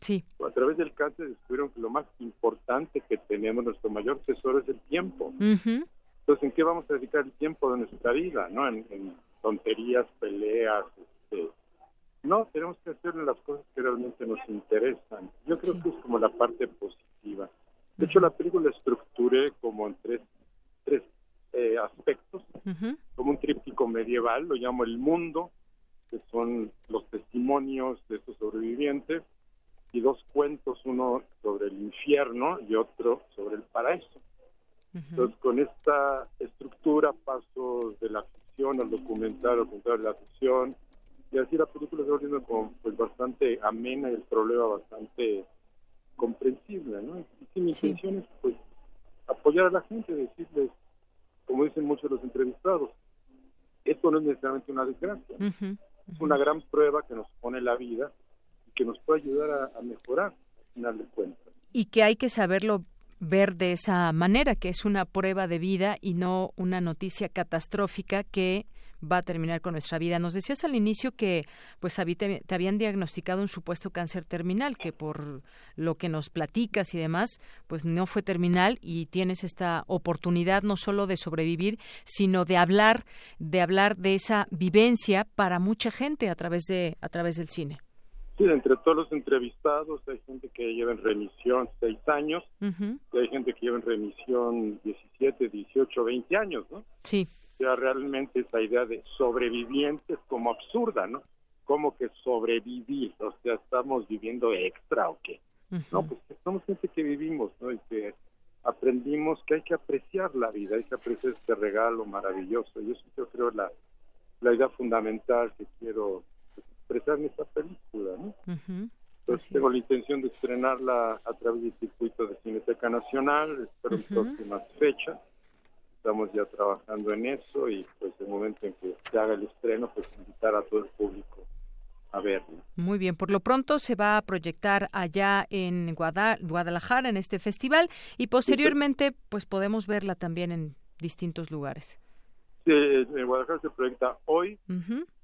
sí. a través del cáncer descubrieron que lo más importante que tenemos, nuestro mayor tesoro es el tiempo. Entonces, ¿en qué vamos a dedicar el tiempo de nuestra vida? ¿no? En, tonterías, peleas. Este... No, tenemos que hacer las cosas que realmente nos interesan. Yo creo que es como la parte positiva. De hecho, la película la estructuré como en tres, tres eh, aspectos, como un tríptico medieval, lo llamo el mundo, que son los testimonios de estos sobrevivientes, y dos cuentos, uno sobre el infierno y otro sobre el paraíso. Entonces, con esta estructura paso de la ficción al documental, al documental de la ficción, y así la película se va volviendo como, pues, bastante amena y el problema bastante comprensible, ¿no? Y mi intención es, pues, apoyar a la gente, decirles, como dicen muchos los entrevistados, esto no es necesariamente una desgracia, es una gran prueba que nos pone la vida y que nos puede ayudar a, mejorar, al final de cuentas. Y que hay que saberlo ver de esa manera, que es una prueba de vida y no una noticia catastrófica que va a terminar con nuestra vida. Nos decías al inicio que pues te, te, habían diagnosticado un supuesto cáncer terminal, que por lo que nos platicas y demás, pues no fue terminal y tienes esta oportunidad no solo de sobrevivir, sino de hablar, de hablar de esa vivencia para mucha gente a través de a través del cine. Sí, entre todos los entrevistados hay gente que lleva en remisión seis años y hay gente que lleva en remisión 17, 18, 20 años, ¿no? Sí. O sea, realmente esa idea de sobrevivientes como absurda, ¿no? Como que sobrevivir, o sea, estamos viviendo extra o qué. No, pues somos gente que vivimos, ¿no? Y que aprendimos que hay que apreciar la vida, hay que apreciar este regalo maravilloso. Y eso yo creo la, la idea fundamental que quiero expresar en esta película, ¿no? Entonces tengo la intención de estrenarla a través del circuito de Cineteca Nacional, espero en próximas fechas. Estamos ya trabajando en eso y pues el momento en que se haga el estreno, pues invitar a todo el público a ver. Muy bien, por lo pronto se va a proyectar allá en Guadalajara en este festival y posteriormente pues podemos verla también en distintos lugares. Sí, en Guadalajara se proyecta hoy,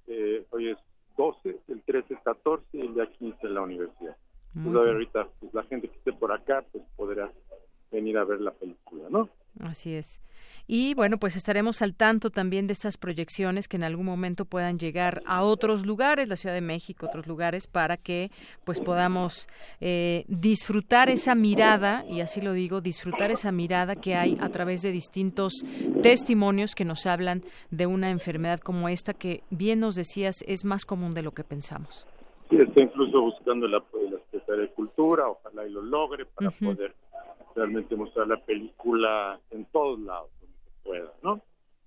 eh, hoy es 12, el 13 es 14 y el día 15 en la universidad. Pues, a ver, ahorita pues, la gente que esté por acá pues podrá venir a ver la película, ¿no? Así es. Y bueno, pues estaremos al tanto también de estas proyecciones que en algún momento puedan llegar a otros lugares, la Ciudad de México, otros lugares, para que pues podamos eh, disfrutar esa mirada, y así lo digo, disfrutar esa mirada que hay a través de distintos testimonios que nos hablan de una enfermedad como esta que bien nos decías es más común de lo que pensamos. Sí, está incluso buscando la, la Secretaría de Cultura, ojalá y lo logre para poder realmente mostrar la película en todos lados pueda, ¿no?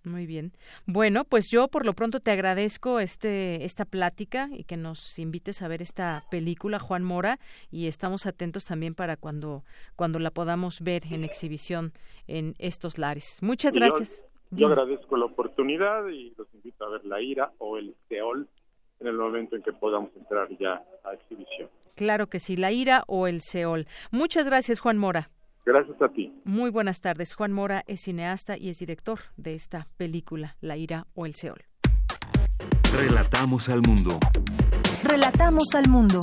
Muy bien. Bueno, pues yo por lo pronto te agradezco este esta plática y que nos invites a ver esta película Juan Mora y estamos atentos también para cuando cuando la podamos ver en exhibición en estos lares. Muchas gracias. Yo, agradezco la oportunidad y los invito a ver La Ira o El Seol en el momento en que podamos entrar ya a exhibición. Claro que sí, La Ira o El Seol. Muchas gracias, Juan Mora. Gracias a ti. Muy buenas tardes. Juan Mora es cineasta y es director de esta película, La ira o el Seol. Relatamos al mundo. Relatamos al mundo.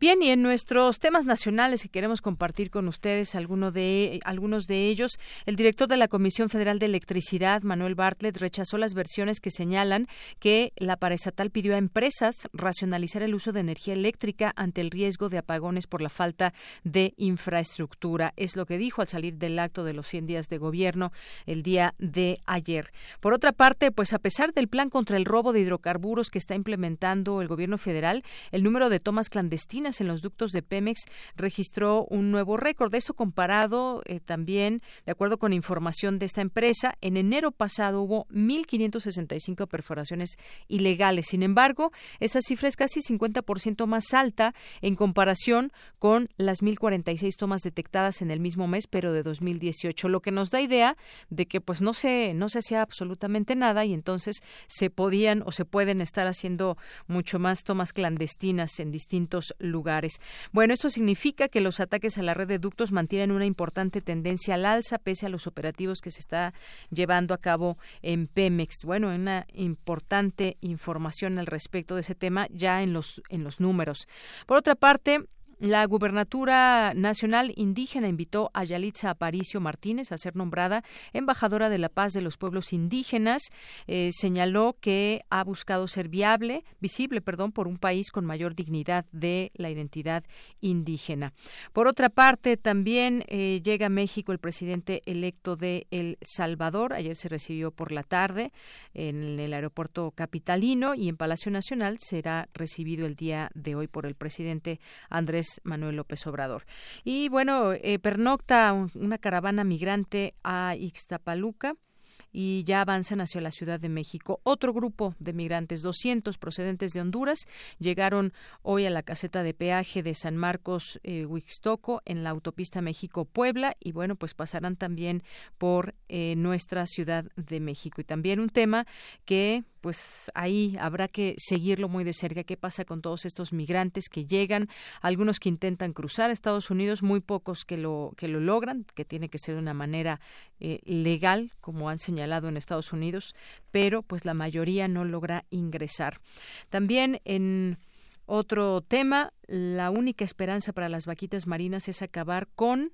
Bien, y en nuestros temas nacionales que queremos compartir con ustedes, alguno de, algunos de ellos, el director de la Comisión Federal de Electricidad, Manuel Bartlett, rechazó las versiones que señalan que la paraestatal pidió a empresas racionalizar el uso de energía eléctrica ante el riesgo de apagones por la falta de infraestructura. Es lo que dijo al salir del acto de los 100 días de gobierno el día de ayer. Por otra parte, pues a pesar del plan contra el robo de hidrocarburos que está implementando el gobierno federal, el número de tomas clandestinas en los ductos de Pemex registró un nuevo récord. Eso comparado eh, también, de acuerdo con información de esta empresa, en enero pasado hubo 1.565 perforaciones ilegales. Sin embargo, esa cifra es casi 50% más alta en comparación con las 1.046 tomas detectadas en el mismo mes, pero de 2018, lo que nos da idea de que pues no se no se hacía absolutamente nada y entonces se podían o se pueden estar haciendo mucho más tomas clandestinas en distintos lugares lugares. Bueno, esto significa que los ataques a la red de ductos mantienen una importante tendencia al alza pese a los operativos que se está llevando a cabo en Pemex. Bueno, una importante información al respecto de ese tema ya en los en los números. Por otra parte, la gubernatura nacional indígena invitó a Yalitza Aparicio Martínez a ser nombrada embajadora de la paz de los pueblos indígenas. Eh, señaló que ha buscado ser viable, visible, perdón, por un país con mayor dignidad de la identidad indígena. Por otra parte, también eh, llega a México el presidente electo de El Salvador. Ayer se recibió por la tarde en el aeropuerto capitalino y en Palacio Nacional será recibido el día de hoy por el presidente Andrés Manuel López Obrador. Y bueno, eh, pernocta una caravana migrante a Ixtapaluca y ya avanzan hacia la Ciudad de México. Otro grupo de migrantes, 200 procedentes de Honduras, llegaron hoy a la caseta de peaje de San Marcos eh, Huixtoco en la autopista México-Puebla y bueno, pues pasarán también por eh, nuestra Ciudad de México. Y también un tema que pues ahí habrá que seguirlo muy de cerca. ¿Qué pasa con todos estos migrantes que llegan? Algunos que intentan cruzar a Estados Unidos, muy pocos que lo, que lo logran, que tiene que ser de una manera eh, legal, como han señalado en Estados Unidos, pero pues la mayoría no logra ingresar. También en otro tema, la única esperanza para las vaquitas marinas es acabar con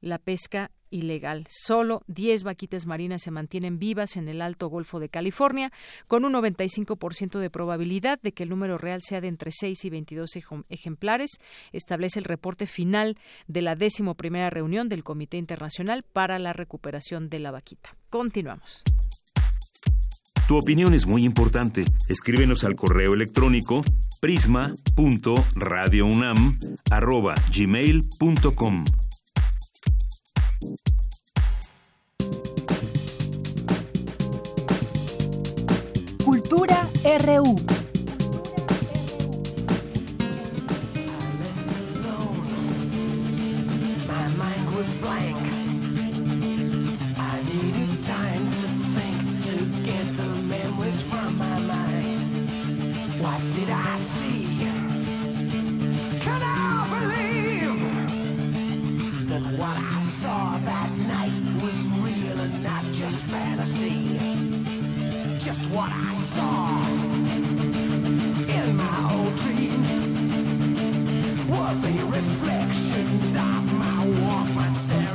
la pesca ilegal. Solo 10 vaquitas marinas se mantienen vivas en el Alto Golfo de California, con un 95% de probabilidad de que el número real sea de entre 6 y 22 ejemplares, establece el reporte final de la décimo primera reunión del Comité Internacional para la Recuperación de la Vaquita. Continuamos. Tu opinión es muy importante. Escríbenos al correo electrónico prisma.radiounam@gmail.com. Cultura RU. Fantasy. Just what I saw in my old dreams were the reflections of my Walkman staring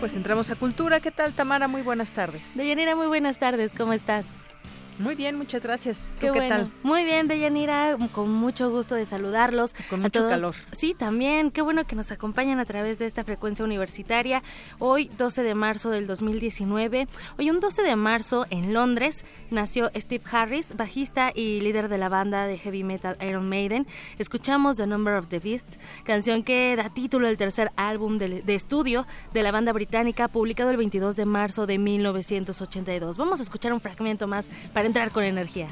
pues entramos a cultura. ¿Qué tal, Tamara? Muy buenas tardes. Deyanira, muy buenas tardes. ¿Cómo estás? Muy bien, muchas gracias. ¿Tú Qué, qué, bueno. tal? Muy bien, Deyanira, con mucho gusto de saludarlos. Con a mucho todos. calor. Sí, también. Qué bueno que nos acompañan a través de esta frecuencia universitaria. Hoy, 12 de marzo del 2019. Hoy, un 12 de marzo, en Londres, nació Steve Harris, bajista y líder de la banda de heavy metal Iron Maiden. Escuchamos The Number of the Beast, canción que da título al tercer álbum de, de estudio de la banda británica, publicado el 22 de marzo de 1982. Vamos a escuchar un fragmento más para entrar con energía.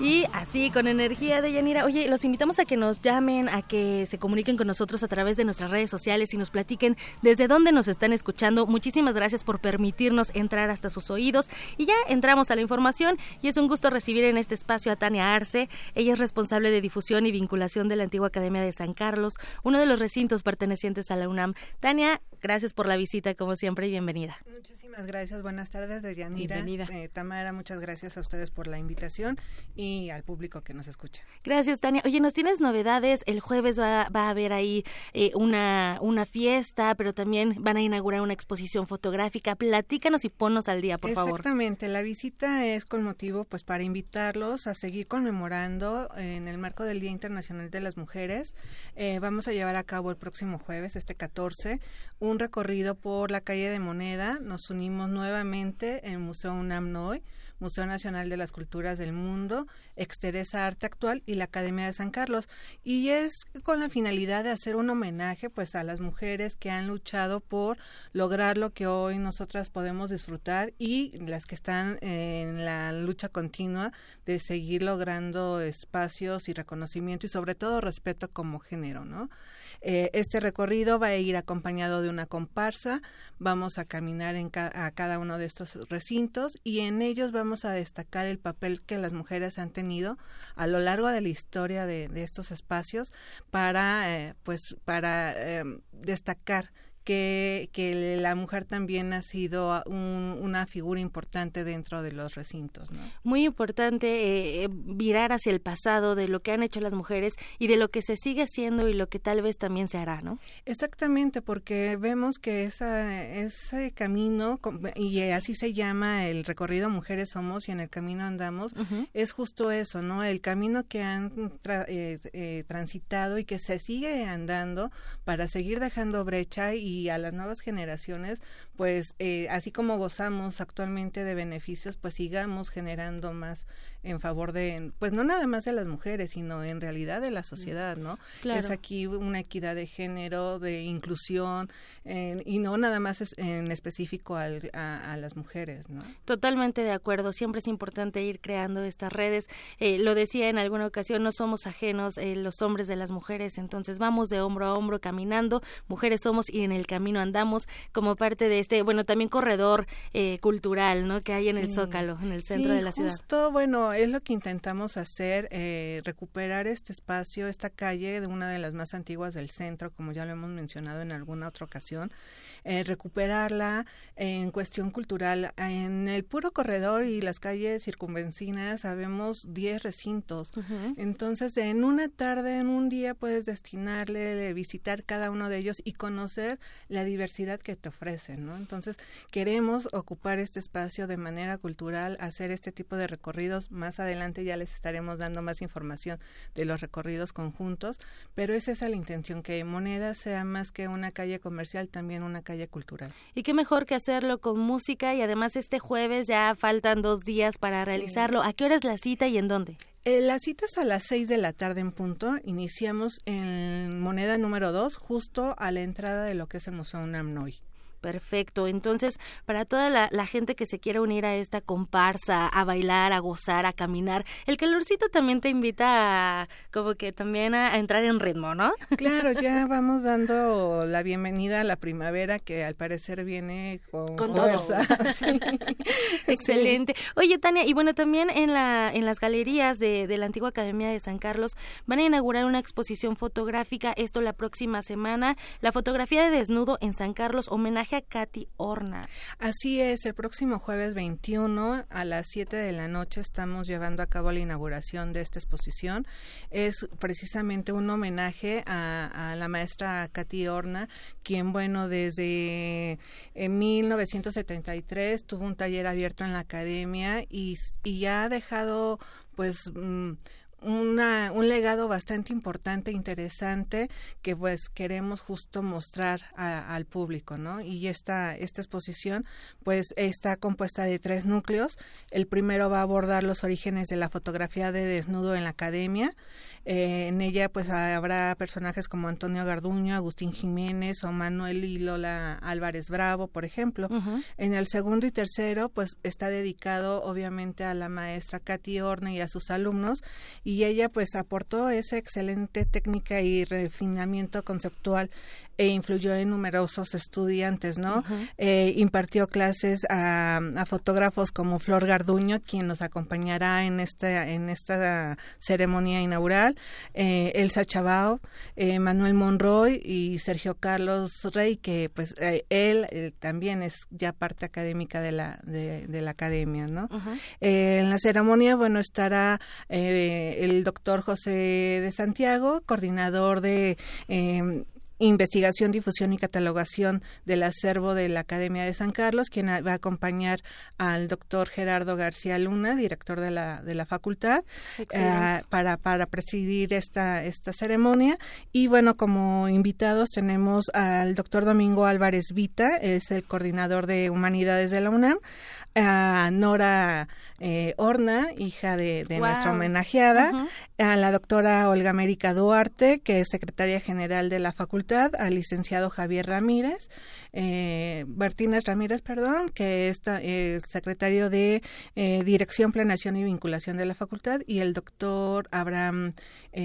Y así, con energía de Yanira. Oye, los invitamos a que nos llamen, a que se comuniquen con nosotros a través de nuestras redes sociales y nos platiquen desde dónde nos están escuchando. Muchísimas gracias por permitirnos entrar hasta sus oídos. Y ya entramos a la información y es un gusto recibir en este espacio a Tania Arce. Ella es responsable de difusión y vinculación de la antigua Academia de San Carlos, uno de los recintos pertenecientes a la UNAM. Tania, gracias por la visita, como siempre, y bienvenida. Muchísimas gracias, buenas tardes, Deyanira. Bienvenida. Eh, Tamara, muchas gracias a ustedes por la invitación y al público que nos escucha. Gracias, Tania. Oye, nos tienes novedades. El jueves va, va a haber ahí eh, una, una fiesta, pero también van a inaugurar una exposición fotográfica. Platícanos y ponnos al día, por favor. Exactamente, la visita es con motivo pues para invitarlos a seguir conmemorando en el marco del Día Internacional de las Mujeres. Eh, vamos a llevar a cabo el próximo jueves, este 14, un recorrido por la calle de Moneda. Nos unimos nuevamente en el Museo UNAM Noy, Museo Nacional de las Culturas del Mundo, Exteresa Arte Actual y la Academia de San Carlos. Y es con la finalidad de hacer un homenaje pues a las mujeres que han luchado por lograr lo que hoy nosotras podemos disfrutar y las que están en la lucha continua de seguir logrando espacios y reconocimiento y sobre todo respeto como género, ¿no? Eh, este recorrido va a ir acompañado de una comparsa, vamos a caminar en ca a cada uno de estos recintos y en ellos vamos a destacar el papel que las mujeres han tenido a lo largo de la historia de, estos espacios para, eh, pues, para eh, destacar que, que, la mujer también ha sido un, una figura importante dentro de los recintos. ¿no? Muy importante eh, mirar hacia el pasado de lo que han hecho las mujeres y de lo que se sigue haciendo y lo que tal vez también se hará, ¿no? Exactamente, porque vemos que esa, ese camino, y así se llama el recorrido Mujeres Somos y en el camino andamos, uh -huh. es justo eso, ¿no? El camino que han tra eh, eh, transitado y que se sigue andando para seguir dejando brecha y y a las nuevas generaciones, pues eh, así como gozamos actualmente de beneficios, pues sigamos generando más en favor de, pues no nada más de las mujeres, sino en realidad de la sociedad, ¿no? Claro. Es aquí una equidad de género, de inclusión, eh, y no nada más es en específico al, a, a, las mujeres, ¿no? Totalmente de acuerdo, siempre es importante ir creando estas redes. Eh, lo decía en alguna ocasión, no somos ajenos eh, los hombres de las mujeres, entonces vamos de hombro a hombro caminando, mujeres somos y en el camino andamos como parte de este, bueno, también corredor eh, cultural, ¿no? Que hay en sí. el Zócalo, en el centro sí, de la ciudad. Justo, bueno, es lo que intentamos hacer, eh, recuperar este espacio, esta calle de una de las más antiguas del centro, como ya lo hemos mencionado en alguna otra ocasión. Eh, recuperarla en cuestión cultural. En el puro corredor y las calles circunvencinas sabemos 10 recintos. Uh -huh. Entonces, en una tarde, en un día, puedes destinarle de visitar cada uno de ellos y conocer la diversidad que te ofrecen, ¿no? Entonces, queremos ocupar este espacio de manera cultural, hacer este tipo de recorridos. Más adelante ya les estaremos dando más información de los recorridos conjuntos, pero es esa la intención, que Moneda sea más que una calle comercial, también una calle cultural. Y qué mejor que hacerlo con música y además este jueves ya faltan dos días para realizarlo. Sí. ¿A qué hora es la cita y en dónde? Eh, la cita es a las 6 de la tarde en punto. Iniciamos en moneda número 2, justo a la entrada de lo que es el Museo UNAM Noy. Perfecto. Entonces, para toda la, gente que se quiera unir a esta comparsa, a bailar, a gozar, a caminar, el calorcito también te invita a, como que también a, entrar en ritmo, ¿no? Claro, ya vamos dando la bienvenida a la primavera que al parecer viene con, con todo. Excelente. Oye, Tania, y bueno, también en la en las galerías de, de la antigua Academia de San Carlos van a inaugurar una exposición fotográfica, esto la próxima semana, la fotografía de desnudo en San Carlos, homenaje a Katy Horna. Así es, el próximo jueves 21 a las 7 de la noche estamos llevando a cabo la inauguración de esta exposición. Es precisamente un homenaje a, la maestra Katy Horna, quien, bueno, desde en 1973 tuvo un taller abierto en la academia y, y ha dejado pues mm, una, un legado bastante importante, interesante, que pues queremos justo mostrar al público, ¿no? Y esta, esta exposición pues está compuesta de tres núcleos. El primero va a abordar los orígenes de la fotografía de desnudo en la academia. Eh, en ella pues habrá personajes como Antonio Garduño, Agustín Jiménez o Manuel y Lola Álvarez Bravo, por ejemplo. En el segundo y tercero pues está dedicado obviamente a la maestra Katy Orne y a sus alumnos y ella pues aportó esa excelente técnica y refinamiento conceptual e influyó en numerosos estudiantes, ¿no? Eh, impartió clases a, fotógrafos como Flor Garduño, quien nos acompañará en esta, en esta ceremonia inaugural, eh, Elsa Chabao, eh, Manuel Monroy y Sergio Carlos Rey, que pues él también es ya parte académica de la, de, la academia, ¿no? en la ceremonia, bueno, estará el doctor José de Santiago, coordinador de investigación, difusión y catalogación del acervo de la Academia de San Carlos, quien va a acompañar al doctor Gerardo García Luna, director de la, de la facultad, eh, para, para presidir esta, esta ceremonia. Y bueno, como invitados tenemos al doctor Domingo Álvarez Vita, es el coordinador de Humanidades de la UNAM, a Nora eh, Horna, hija de, nuestra homenajeada, a la doctora Olga América Duarte, que es secretaria general de la facultad, al licenciado Javier Ramírez, eh, Martínez Ramírez, perdón, que es eh, secretario de eh, Dirección, Planeación y Vinculación de la facultad, y el doctor Abraham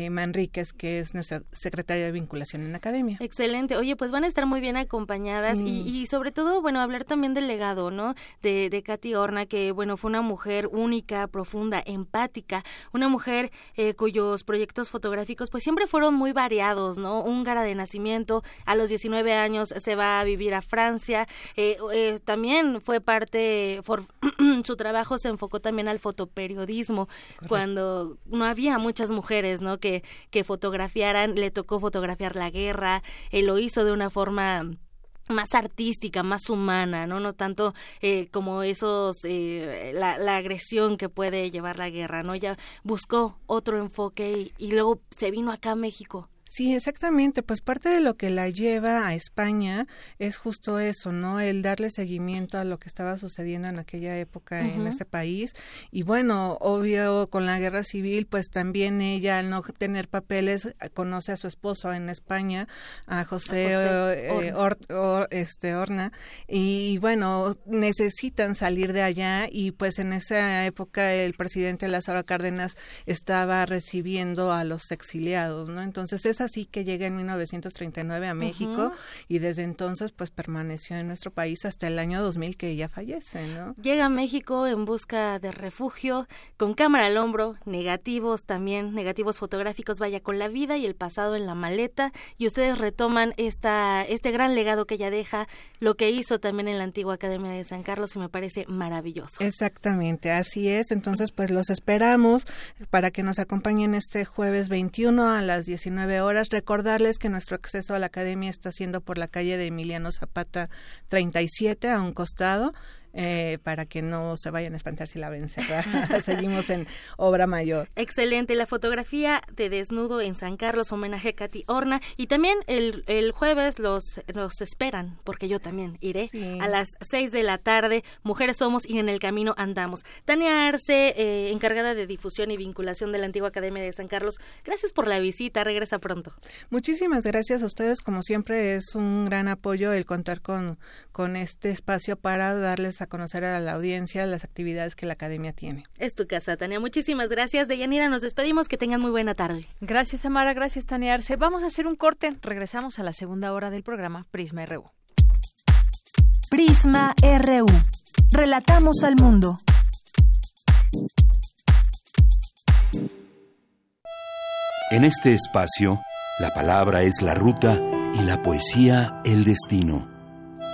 Manríquez, que es nuestro secretario de Vinculación en la Academia. Excelente. Oye, pues van a estar muy bien acompañadas y, sobre todo, bueno, hablar también del legado, ¿no? De, de Katy Horna, que, bueno, fue una mujer única, profunda, empática, una mujer eh, cuyos proyectos fotográficos pues siempre fueron muy variados, ¿no? Húngara de nacimiento, a los 19 años se va a vivir a Francia, eh, eh, también fue parte, su trabajo se enfocó también al fotoperiodismo, cuando no había muchas mujeres, ¿no? Que, que fotografiaran, le tocó fotografiar la guerra, él lo hizo de una forma más artística, más humana, ¿no? No tanto eh, como esos, eh, la, la, agresión que puede llevar la guerra, ¿no? Ya buscó otro enfoque y, y luego se vino acá a México. Sí, exactamente. Pues parte de lo que la lleva a España es justo eso, ¿no? El darle seguimiento a lo que estaba sucediendo en aquella época en ese país. Y bueno, obvio, con la guerra civil, pues también ella, al no tener papeles, conoce a su esposo en España, a José, eh, este, Horna. Y bueno, necesitan salir de allá. Y pues en esa época el presidente Lázaro Cárdenas estaba recibiendo a los exiliados, ¿no? Entonces, esa así que llega en 1939 a México y desde entonces pues permaneció en nuestro país hasta el año 2000 que ella fallece, ¿no? Llega a México en busca de refugio, con cámara al hombro, negativos también, negativos fotográficos, vaya con la vida y el pasado en la maleta y ustedes retoman esta este gran legado que ella deja, lo que hizo también en la antigua Academia de San Carlos y me parece maravilloso. Exactamente, así es. Entonces, pues los esperamos para que nos acompañen este jueves 21 a las 19 horas Recordarles que nuestro acceso a la academia está siendo por la calle de Emiliano Zapata 37 a un costado eh, para que no se vayan a espantar si la ven Seguimos en obra mayor. Excelente, la fotografía de desnudo en San Carlos, homenaje a Katy Horna. Y también el, el jueves los, los esperan, porque yo también iré a las seis de la tarde. Mujeres somos y en el camino andamos. Tania Arce, eh, encargada de difusión y vinculación de la antigua Academia de San Carlos, gracias por la visita. Regresa pronto. Muchísimas gracias a ustedes. Como siempre, es un gran apoyo el contar con, con este espacio para darles a conocer a la audiencia las actividades que la Academia tiene. Es tu casa, Tania. Muchísimas gracias. De Yanira nos despedimos. Que tengan muy buena tarde. Gracias, Tamara. Gracias, Tania Arce. Vamos a hacer un corte. Regresamos a la segunda hora del programa Prisma RU. Prisma RU. Relatamos al mundo. En este espacio, la palabra es la ruta y la poesía el destino.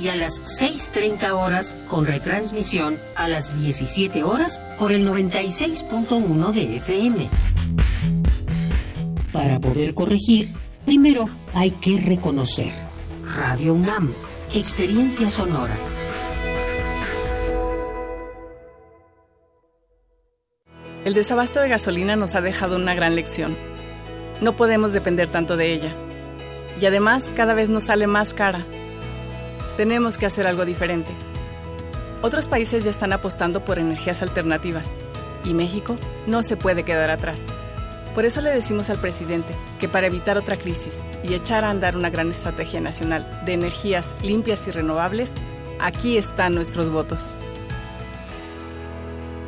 y a las 6.30 horas con retransmisión a las 17 horas por el 96.1 de FM. Para poder corregir, primero hay que reconocer. Radio UNAM, experiencia sonora. El desabasto de gasolina nos ha dejado una gran lección. No podemos depender tanto de ella. Y además cada vez nos sale más cara. Tenemos que hacer algo diferente. Otros países ya están apostando por energías alternativas y México no se puede quedar atrás. Por eso le decimos al presidente que para evitar otra crisis y echar a andar una gran estrategia nacional de energías limpias y renovables, aquí están nuestros votos.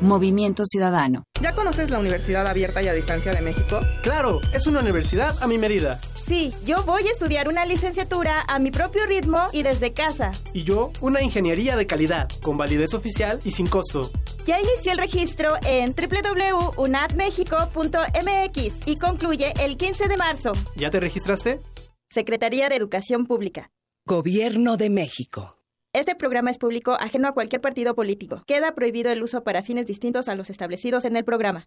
Movimiento Ciudadano. ¿Ya conoces la Universidad Abierta y a Distancia de México? Claro, es una universidad a mi medida. Sí, yo voy a estudiar una licenciatura a mi propio ritmo y desde casa. Y yo, una ingeniería de calidad, con validez oficial y sin costo. Ya inició el registro en www.unadmexico.mx y concluye el 15 de marzo. ¿Ya te registraste? Secretaría de Educación Pública. Gobierno de México. Este programa es público, ajeno a cualquier partido político. Queda prohibido el uso para fines distintos a los establecidos en el programa.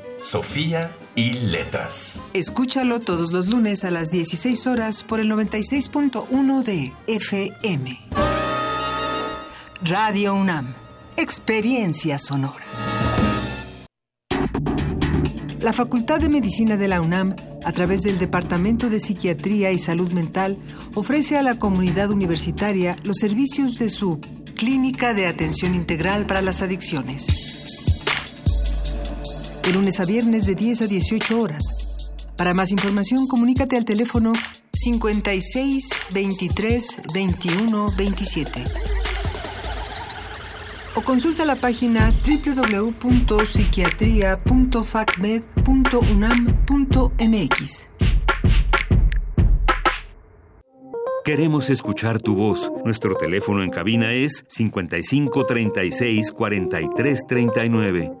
Sofía y Letras. Escúchalo todos los lunes a las 16 horas por el 96.1 de FM. Radio UNAM. Experiencia sonora. La Facultad de Medicina de la UNAM, a través del Departamento de Psiquiatría y Salud Mental, ofrece a la comunidad universitaria los servicios de su Clínica de Atención Integral para las Adicciones de lunes a viernes de 10 a 18 horas. Para más información, comunícate al teléfono 56 23 21 27 o consulta la página www.psiquiatria.facmed.unam.mx. Queremos escuchar tu voz. Nuestro teléfono en cabina es 55 36 43 39.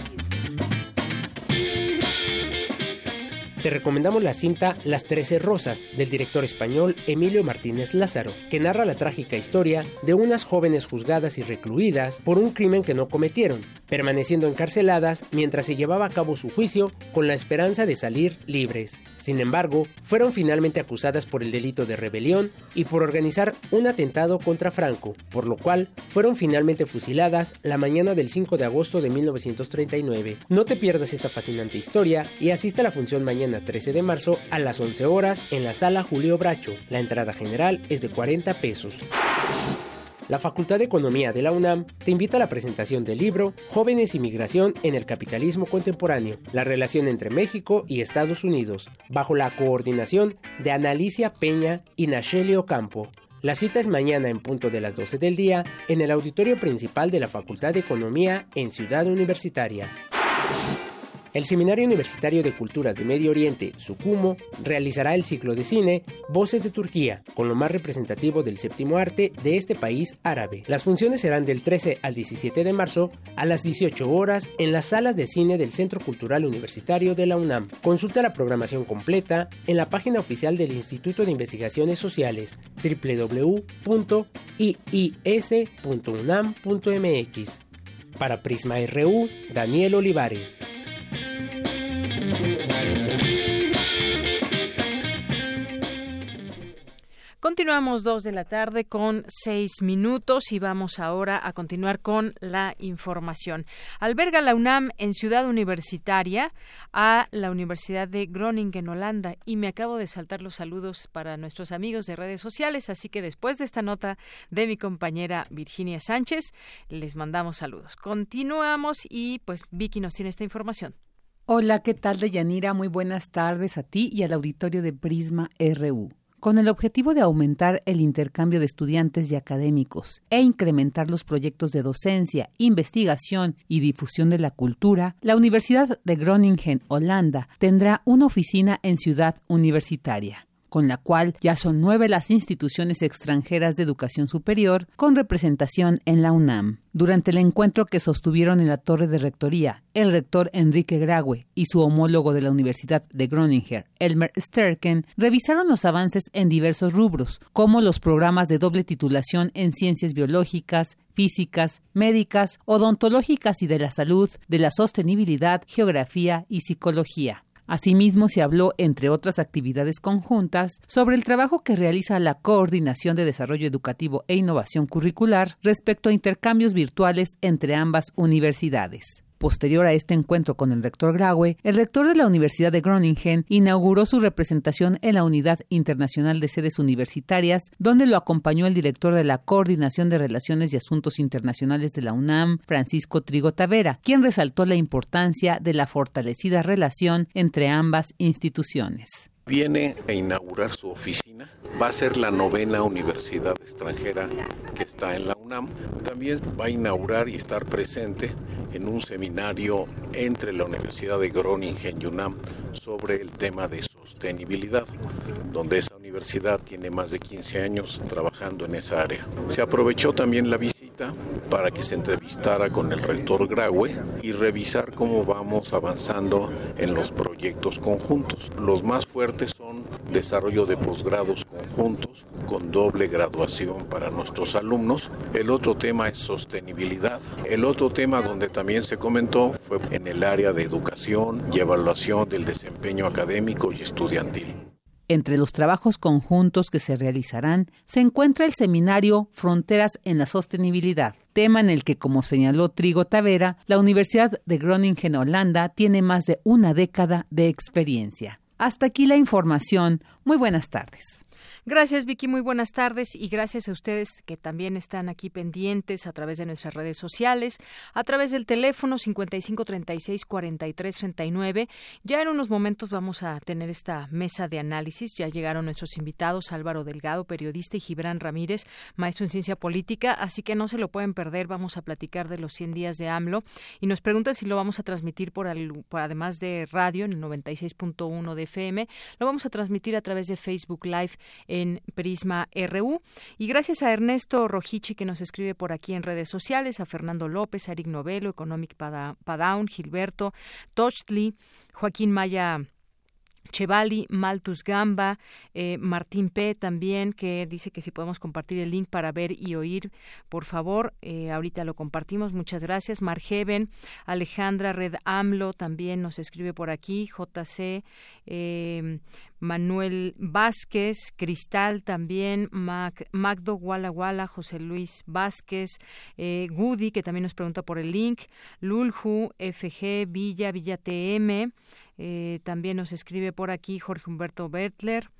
Te recomendamos la cinta Las Trece Rosas del director español Emilio Martínez Lázaro, que narra la trágica historia de unas jóvenes juzgadas y recluidas por un crimen que no cometieron, permaneciendo encarceladas mientras se llevaba a cabo su juicio con la esperanza de salir libres. Sin embargo, fueron finalmente acusadas por el delito de rebelión y por organizar un atentado contra Franco, por lo cual fueron finalmente fusiladas la mañana del 5 de agosto de 1939. No te pierdas esta fascinante historia y asiste a la función mañana 13 de marzo a las 11 horas en la sala Julio Bracho. La entrada general es de 40 pesos. La Facultad de Economía de la UNAM te invita a la presentación del libro Jóvenes y Migración en el Capitalismo Contemporáneo, la relación entre México y Estados Unidos, bajo la coordinación de Analicia Peña y Nacheli Ocampo. La cita es mañana en punto de las 12 del día en el auditorio principal de la Facultad de Economía en Ciudad Universitaria. El Seminario Universitario de Culturas de Medio Oriente, SUCUMO, realizará el ciclo de cine Voces de Turquía, con lo más representativo del séptimo arte de este país árabe. Las funciones serán del 13 al 17 de marzo a las 18 horas en las salas de cine del Centro Cultural Universitario de la UNAM. Consulta la programación completa en la página oficial del Instituto de Investigaciones Sociales www.iis.unam.mx. Para Prisma RU, Daniel Olivares. Continuamos dos de la tarde con seis minutos y vamos ahora a continuar con la información. Alberga la UNAM en Ciudad Universitaria a la Universidad de Groningen, Holanda. Y me acabo de saltar los saludos para nuestros amigos de redes sociales, así que después de esta nota de mi compañera Virginia Sánchez, les mandamos saludos. Continuamos y pues Vicky nos tiene esta información. Hola, ¿qué tal, Deyanira? Muy buenas tardes a ti y al auditorio de Prisma RU. Con el objetivo de aumentar el intercambio de estudiantes y académicos e incrementar los proyectos de docencia, investigación y difusión de la cultura, la Universidad de Groningen, Holanda, tendrá una oficina en Ciudad Universitaria con la cual ya son nueve las instituciones extranjeras de educación superior con representación en la UNAM. Durante el encuentro que sostuvieron en la torre de rectoría, el rector Enrique Graue y su homólogo de la Universidad de Groningen, Elmer Sterken, revisaron los avances en diversos rubros, como los programas de doble titulación en ciencias biológicas, físicas, médicas, odontológicas y de la salud, de la sostenibilidad, geografía y psicología. Asimismo, se habló, entre otras actividades conjuntas, sobre el trabajo que realiza la Coordinación de Desarrollo Educativo e Innovación Curricular respecto a intercambios virtuales entre ambas universidades. Posterior a este encuentro con el rector Graue, el rector de la Universidad de Groningen inauguró su representación en la Unidad Internacional de Sedes Universitarias, donde lo acompañó el director de la Coordinación de Relaciones y Asuntos Internacionales de la UNAM, Francisco Trigo Tavera, quien resaltó la importancia de la fortalecida relación entre ambas instituciones viene a inaugurar su oficina. Va a ser la novena universidad extranjera que está en la UNAM. También va a inaugurar y estar presente en un seminario entre la Universidad de Groningen y UNAM sobre el tema de sostenibilidad, donde esa universidad tiene más de 15 años trabajando en esa área. Se aprovechó también la visita para que se entrevistara con el rector Graue y revisar cómo vamos avanzando en los proyectos conjuntos. Los más fuertes son desarrollo de posgrados conjuntos con doble graduación para nuestros alumnos. El otro tema es sostenibilidad. El otro tema donde también se comentó fue en el área de educación y evaluación del desempeño académico y estudiantil. Entre los trabajos conjuntos que se realizarán se encuentra el seminario Fronteras en la Sostenibilidad, tema en el que, como señaló Trigo Tavera, la Universidad de Groningen, Holanda, tiene más de una década de experiencia. Hasta aquí la información. Muy buenas tardes. Gracias, Vicky. Muy buenas tardes y gracias a ustedes que también están aquí pendientes a través de nuestras redes sociales, a través del teléfono 5536-4339. Ya en unos momentos vamos a tener esta mesa de análisis. Ya llegaron nuestros invitados, Álvaro Delgado, periodista, y Gibran Ramírez, maestro en ciencia política. Así que no se lo pueden perder. Vamos a platicar de los 100 días de AMLO y nos preguntan si lo vamos a transmitir por, por además de radio en el 96.1 de FM. Lo vamos a transmitir a través de Facebook Live en Prisma RU. Y gracias a Ernesto Rojichi que nos escribe por aquí en redes sociales, a Fernando López, a Eric Novelo, Economic Padaun, Gilberto, Tochtli, Joaquín Maya Chevali, Maltus Gamba, eh, Martín P. también, que dice que si podemos compartir el link para ver y oír, por favor, eh, ahorita lo compartimos, muchas gracias. Margeven, Alejandra Red AMLO también nos escribe por aquí, JC, eh, Manuel Vázquez, Cristal también, Mac, Magdo Walla José Luis Vázquez, eh, Gudi, que también nos pregunta por el link, Lulju, FG, Villa, Villa TM, eh, también nos escribe por aquí Jorge Humberto Bertler,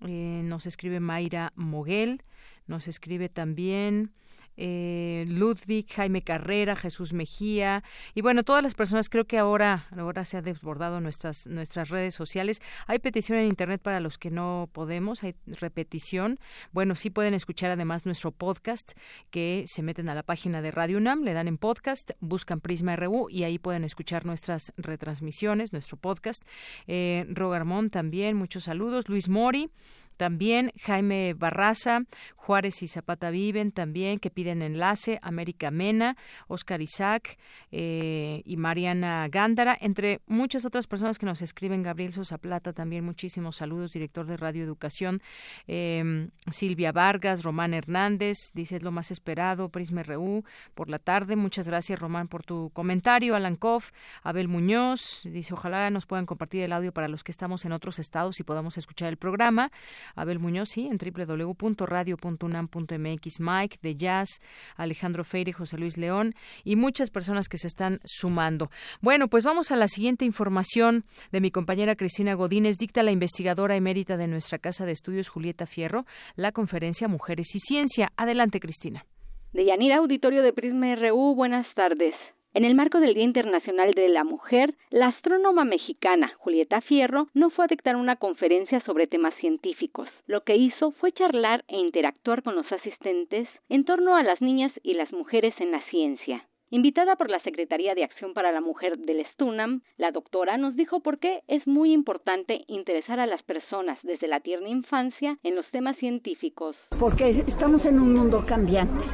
eh, nos escribe Mayra Moguel, nos escribe también eh, Ludwig, Jaime Carrera, Jesús Mejía y bueno, todas las personas creo que ahora, ahora se ha desbordado nuestras, nuestras redes sociales. Hay petición en internet para los que no podemos, hay repetición. Bueno, sí pueden escuchar además nuestro podcast que se meten a la página de Radio UNAM, le dan en podcast, buscan Prisma RU y ahí pueden escuchar nuestras retransmisiones, nuestro podcast. Eh, Rogarmón también, muchos saludos. Luis Mori. También Jaime Barraza, Juárez y Zapata Viven también, que piden enlace, América Mena, Oscar Isaac eh, y Mariana Gándara, entre muchas otras personas que nos escriben, Gabriel Sosa Plata también, muchísimos saludos, director de Radio Educación, em, Silvia Vargas, Román Hernández, dice lo más esperado, Prisma RU, por la tarde, muchas gracias Román por tu comentario, Alan Koff, Abel Muñoz, dice ojalá nos puedan compartir el audio para los que estamos en otros estados y podamos escuchar el programa, Abel Muñoz, sí, en www.radio.unam.mx, Mike de Jazz, Alejandro Feire, José Luis León y muchas personas que se están sumando. Bueno, pues vamos a la siguiente información de mi compañera Cristina Godínez. Dicta la investigadora emérita de nuestra Casa de Estudios, Julieta Fierro, la conferencia Mujeres y Ciencia. Adelante, Cristina. De Auditorio de Prisma RU, buenas tardes. En el marco del Día Internacional de la Mujer, la astrónoma mexicana Julieta Fierro no fue a dictar una conferencia sobre temas científicos. Lo que hizo fue charlar e interactuar con los asistentes en torno a las niñas y las mujeres en la ciencia. Invitada por la Secretaría de Acción para la Mujer del STUNAM, la doctora nos dijo por qué es muy importante interesar a las personas desde la tierna infancia en los temas científicos. Porque estamos en un mundo cambiante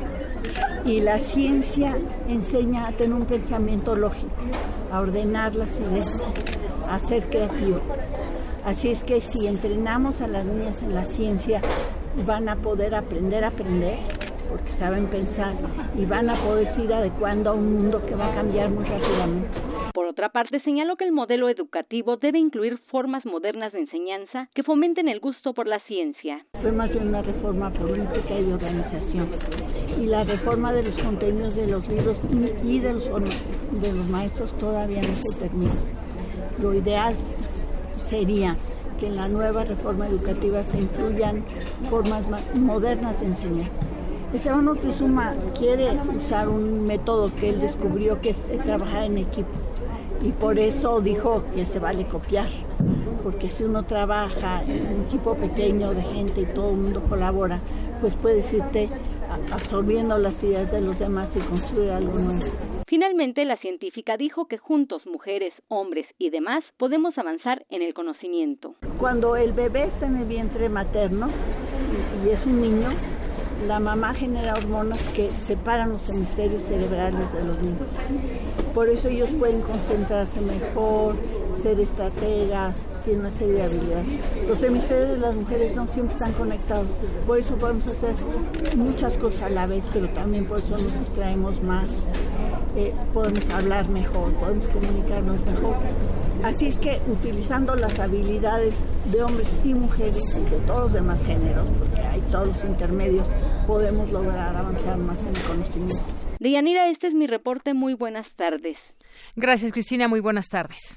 y la ciencia enseña a tener un pensamiento lógico, a ordenar las ideas, a ser creativo. Así es que si entrenamos a las niñas en la ciencia, van a poder aprender a aprender porque saben pensar y van a poder ir adecuando a un mundo que va a cambiar muy rápidamente. Por otra parte, señaló que el modelo educativo debe incluir formas modernas de enseñanza que fomenten el gusto por la ciencia. Fue más bien una reforma política y de organización. Y la reforma de los contenidos de los libros y de los, de los maestros todavía no se termina. Lo ideal sería que en la nueva reforma educativa se incluyan formas modernas de enseñar Esteban Moctezuma quiere usar un método que él descubrió que es trabajar en equipo y por eso dijo que se vale copiar, porque si uno trabaja en un equipo pequeño de gente y todo el mundo colabora, pues puedes irte absorbiendo las ideas de los demás y construir algo nuevo. Finalmente, la científica dijo que juntos, mujeres, hombres y demás, podemos avanzar en el conocimiento. Cuando el bebé está en el vientre materno y es un niño, la mamá genera hormonas que separan los hemisferios cerebrales de los niños. Por eso ellos pueden concentrarse mejor, ser estrategas, tienen una serie de habilidades. Los hemisferios de las mujeres no siempre están conectados. Por eso podemos hacer muchas cosas a la vez, pero también por eso nos distraemos más. Eh, podemos hablar mejor, podemos comunicarnos mejor. Así es que utilizando las habilidades de hombres y mujeres y de todos los demás géneros, porque hay todos los intermedios, podemos lograr avanzar más en el conocimiento. Deyanira, este es mi reporte. Muy buenas tardes. Gracias, Cristina. Muy buenas tardes.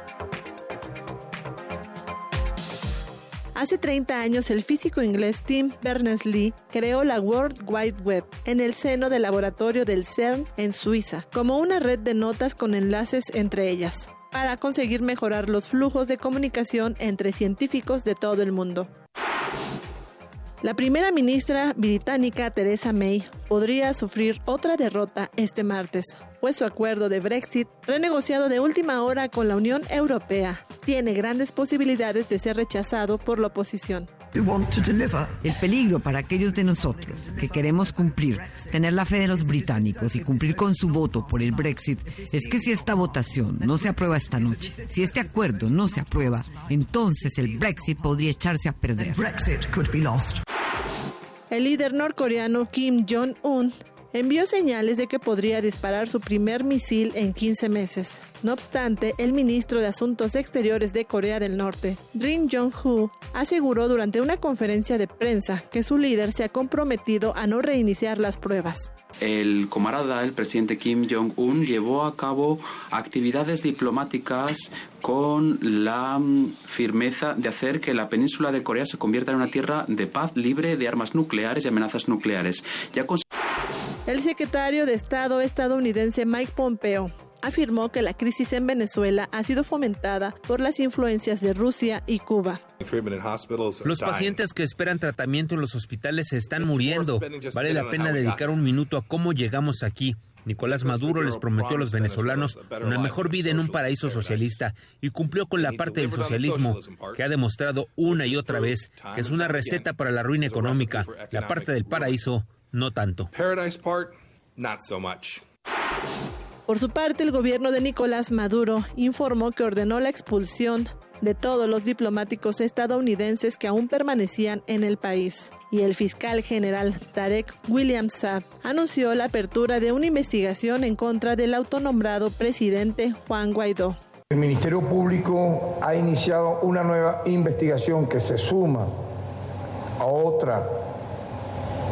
Hace 30 años, el físico inglés Tim Berners-Lee creó la World Wide Web en el seno del laboratorio del CERN en Suiza, como una red de notas con enlaces entre ellas, para conseguir mejorar los flujos de comunicación entre científicos de todo el mundo. La primera ministra británica Theresa May podría sufrir otra derrota este martes, pues su acuerdo de Brexit, renegociado de última hora con la Unión Europea, tiene grandes posibilidades de ser rechazado por la oposición. El peligro para aquellos de nosotros que queremos cumplir, tener la fe de los británicos y cumplir con su voto por el Brexit es que si esta votación no se aprueba esta noche, si este acuerdo no se aprueba, entonces el Brexit podría echarse a perder. El líder norcoreano Kim Jong-un envió señales de que podría disparar su primer misil en 15 meses. No obstante, el ministro de Asuntos Exteriores de Corea del Norte, Rim Jong-ho, aseguró durante una conferencia de prensa que su líder se ha comprometido a no reiniciar las pruebas. El camarada, el presidente Kim Jong-un, llevó a cabo actividades diplomáticas con la mm, firmeza de hacer que la península de Corea se convierta en una tierra de paz libre de armas nucleares y amenazas nucleares. Ya el secretario de Estado estadounidense Mike Pompeo afirmó que la crisis en Venezuela ha sido fomentada por las influencias de Rusia y Cuba. Los pacientes que esperan tratamiento en los hospitales se están muriendo. Vale la pena dedicar un minuto a cómo llegamos aquí. Nicolás Maduro les prometió a los venezolanos una mejor vida en un paraíso socialista y cumplió con la parte del socialismo que ha demostrado una y otra vez que es una receta para la ruina económica. La parte del paraíso no tanto. Por su parte, el gobierno de Nicolás Maduro informó que ordenó la expulsión de todos los diplomáticos estadounidenses que aún permanecían en el país. Y el fiscal general Tarek William Saab anunció la apertura de una investigación en contra del autonombrado presidente Juan Guaidó. El Ministerio Público ha iniciado una nueva investigación que se suma a otra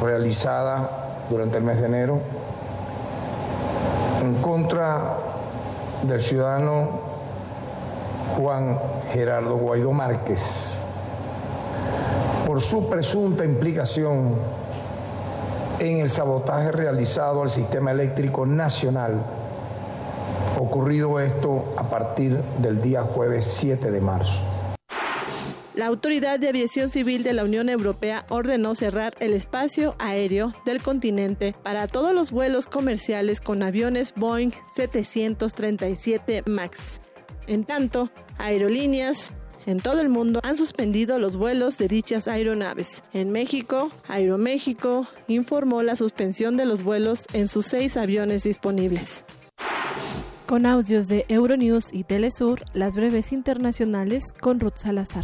realizada durante el mes de enero en contra del ciudadano Juan Gerardo Guaidó Márquez por su presunta implicación en el sabotaje realizado al sistema eléctrico nacional, ocurrido esto a partir del día jueves 7 de marzo. La Autoridad de Aviación Civil de la Unión Europea ordenó cerrar el espacio aéreo del continente para todos los vuelos comerciales con aviones Boeing 737 MAX. En tanto, aerolíneas en todo el mundo han suspendido los vuelos de dichas aeronaves. En México, Aeroméxico informó la suspensión de los vuelos en sus seis aviones disponibles. Con audios de Euronews y Telesur, las breves internacionales con Ruth Salazar.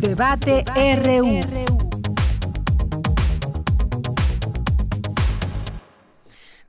Debate RU.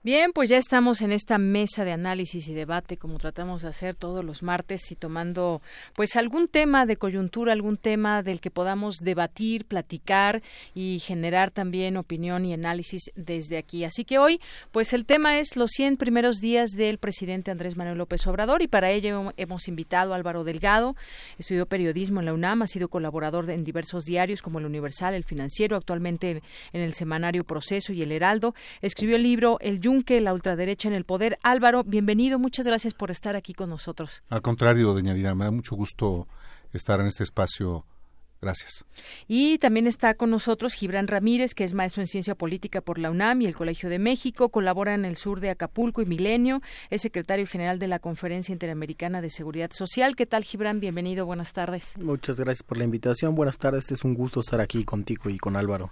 Bien, pues ya estamos en esta mesa de análisis y debate como tratamos de hacer todos los martes y tomando pues algún tema de coyuntura, algún tema del que podamos debatir, platicar y generar también opinión y análisis desde aquí. Así que hoy pues el tema es los 100 primeros días del presidente Andrés Manuel López Obrador y para ello hemos invitado a Álvaro Delgado, estudió periodismo en la UNAM, ha sido colaborador en diversos diarios como El Universal, El Financiero, actualmente en el semanario Proceso y El Heraldo, escribió el libro El que la ultraderecha en el poder. Álvaro, bienvenido, muchas gracias por estar aquí con nosotros. Al contrario, doña Lina, me da mucho gusto estar en este espacio Gracias. Y también está con nosotros Gibran Ramírez, que es maestro en ciencia política por la UNAM y el Colegio de México, colabora en el sur de Acapulco y Milenio, es secretario general de la Conferencia Interamericana de Seguridad Social. ¿Qué tal, Gibran? Bienvenido, buenas tardes. Muchas gracias por la invitación. Buenas tardes, es un gusto estar aquí contigo y con Álvaro.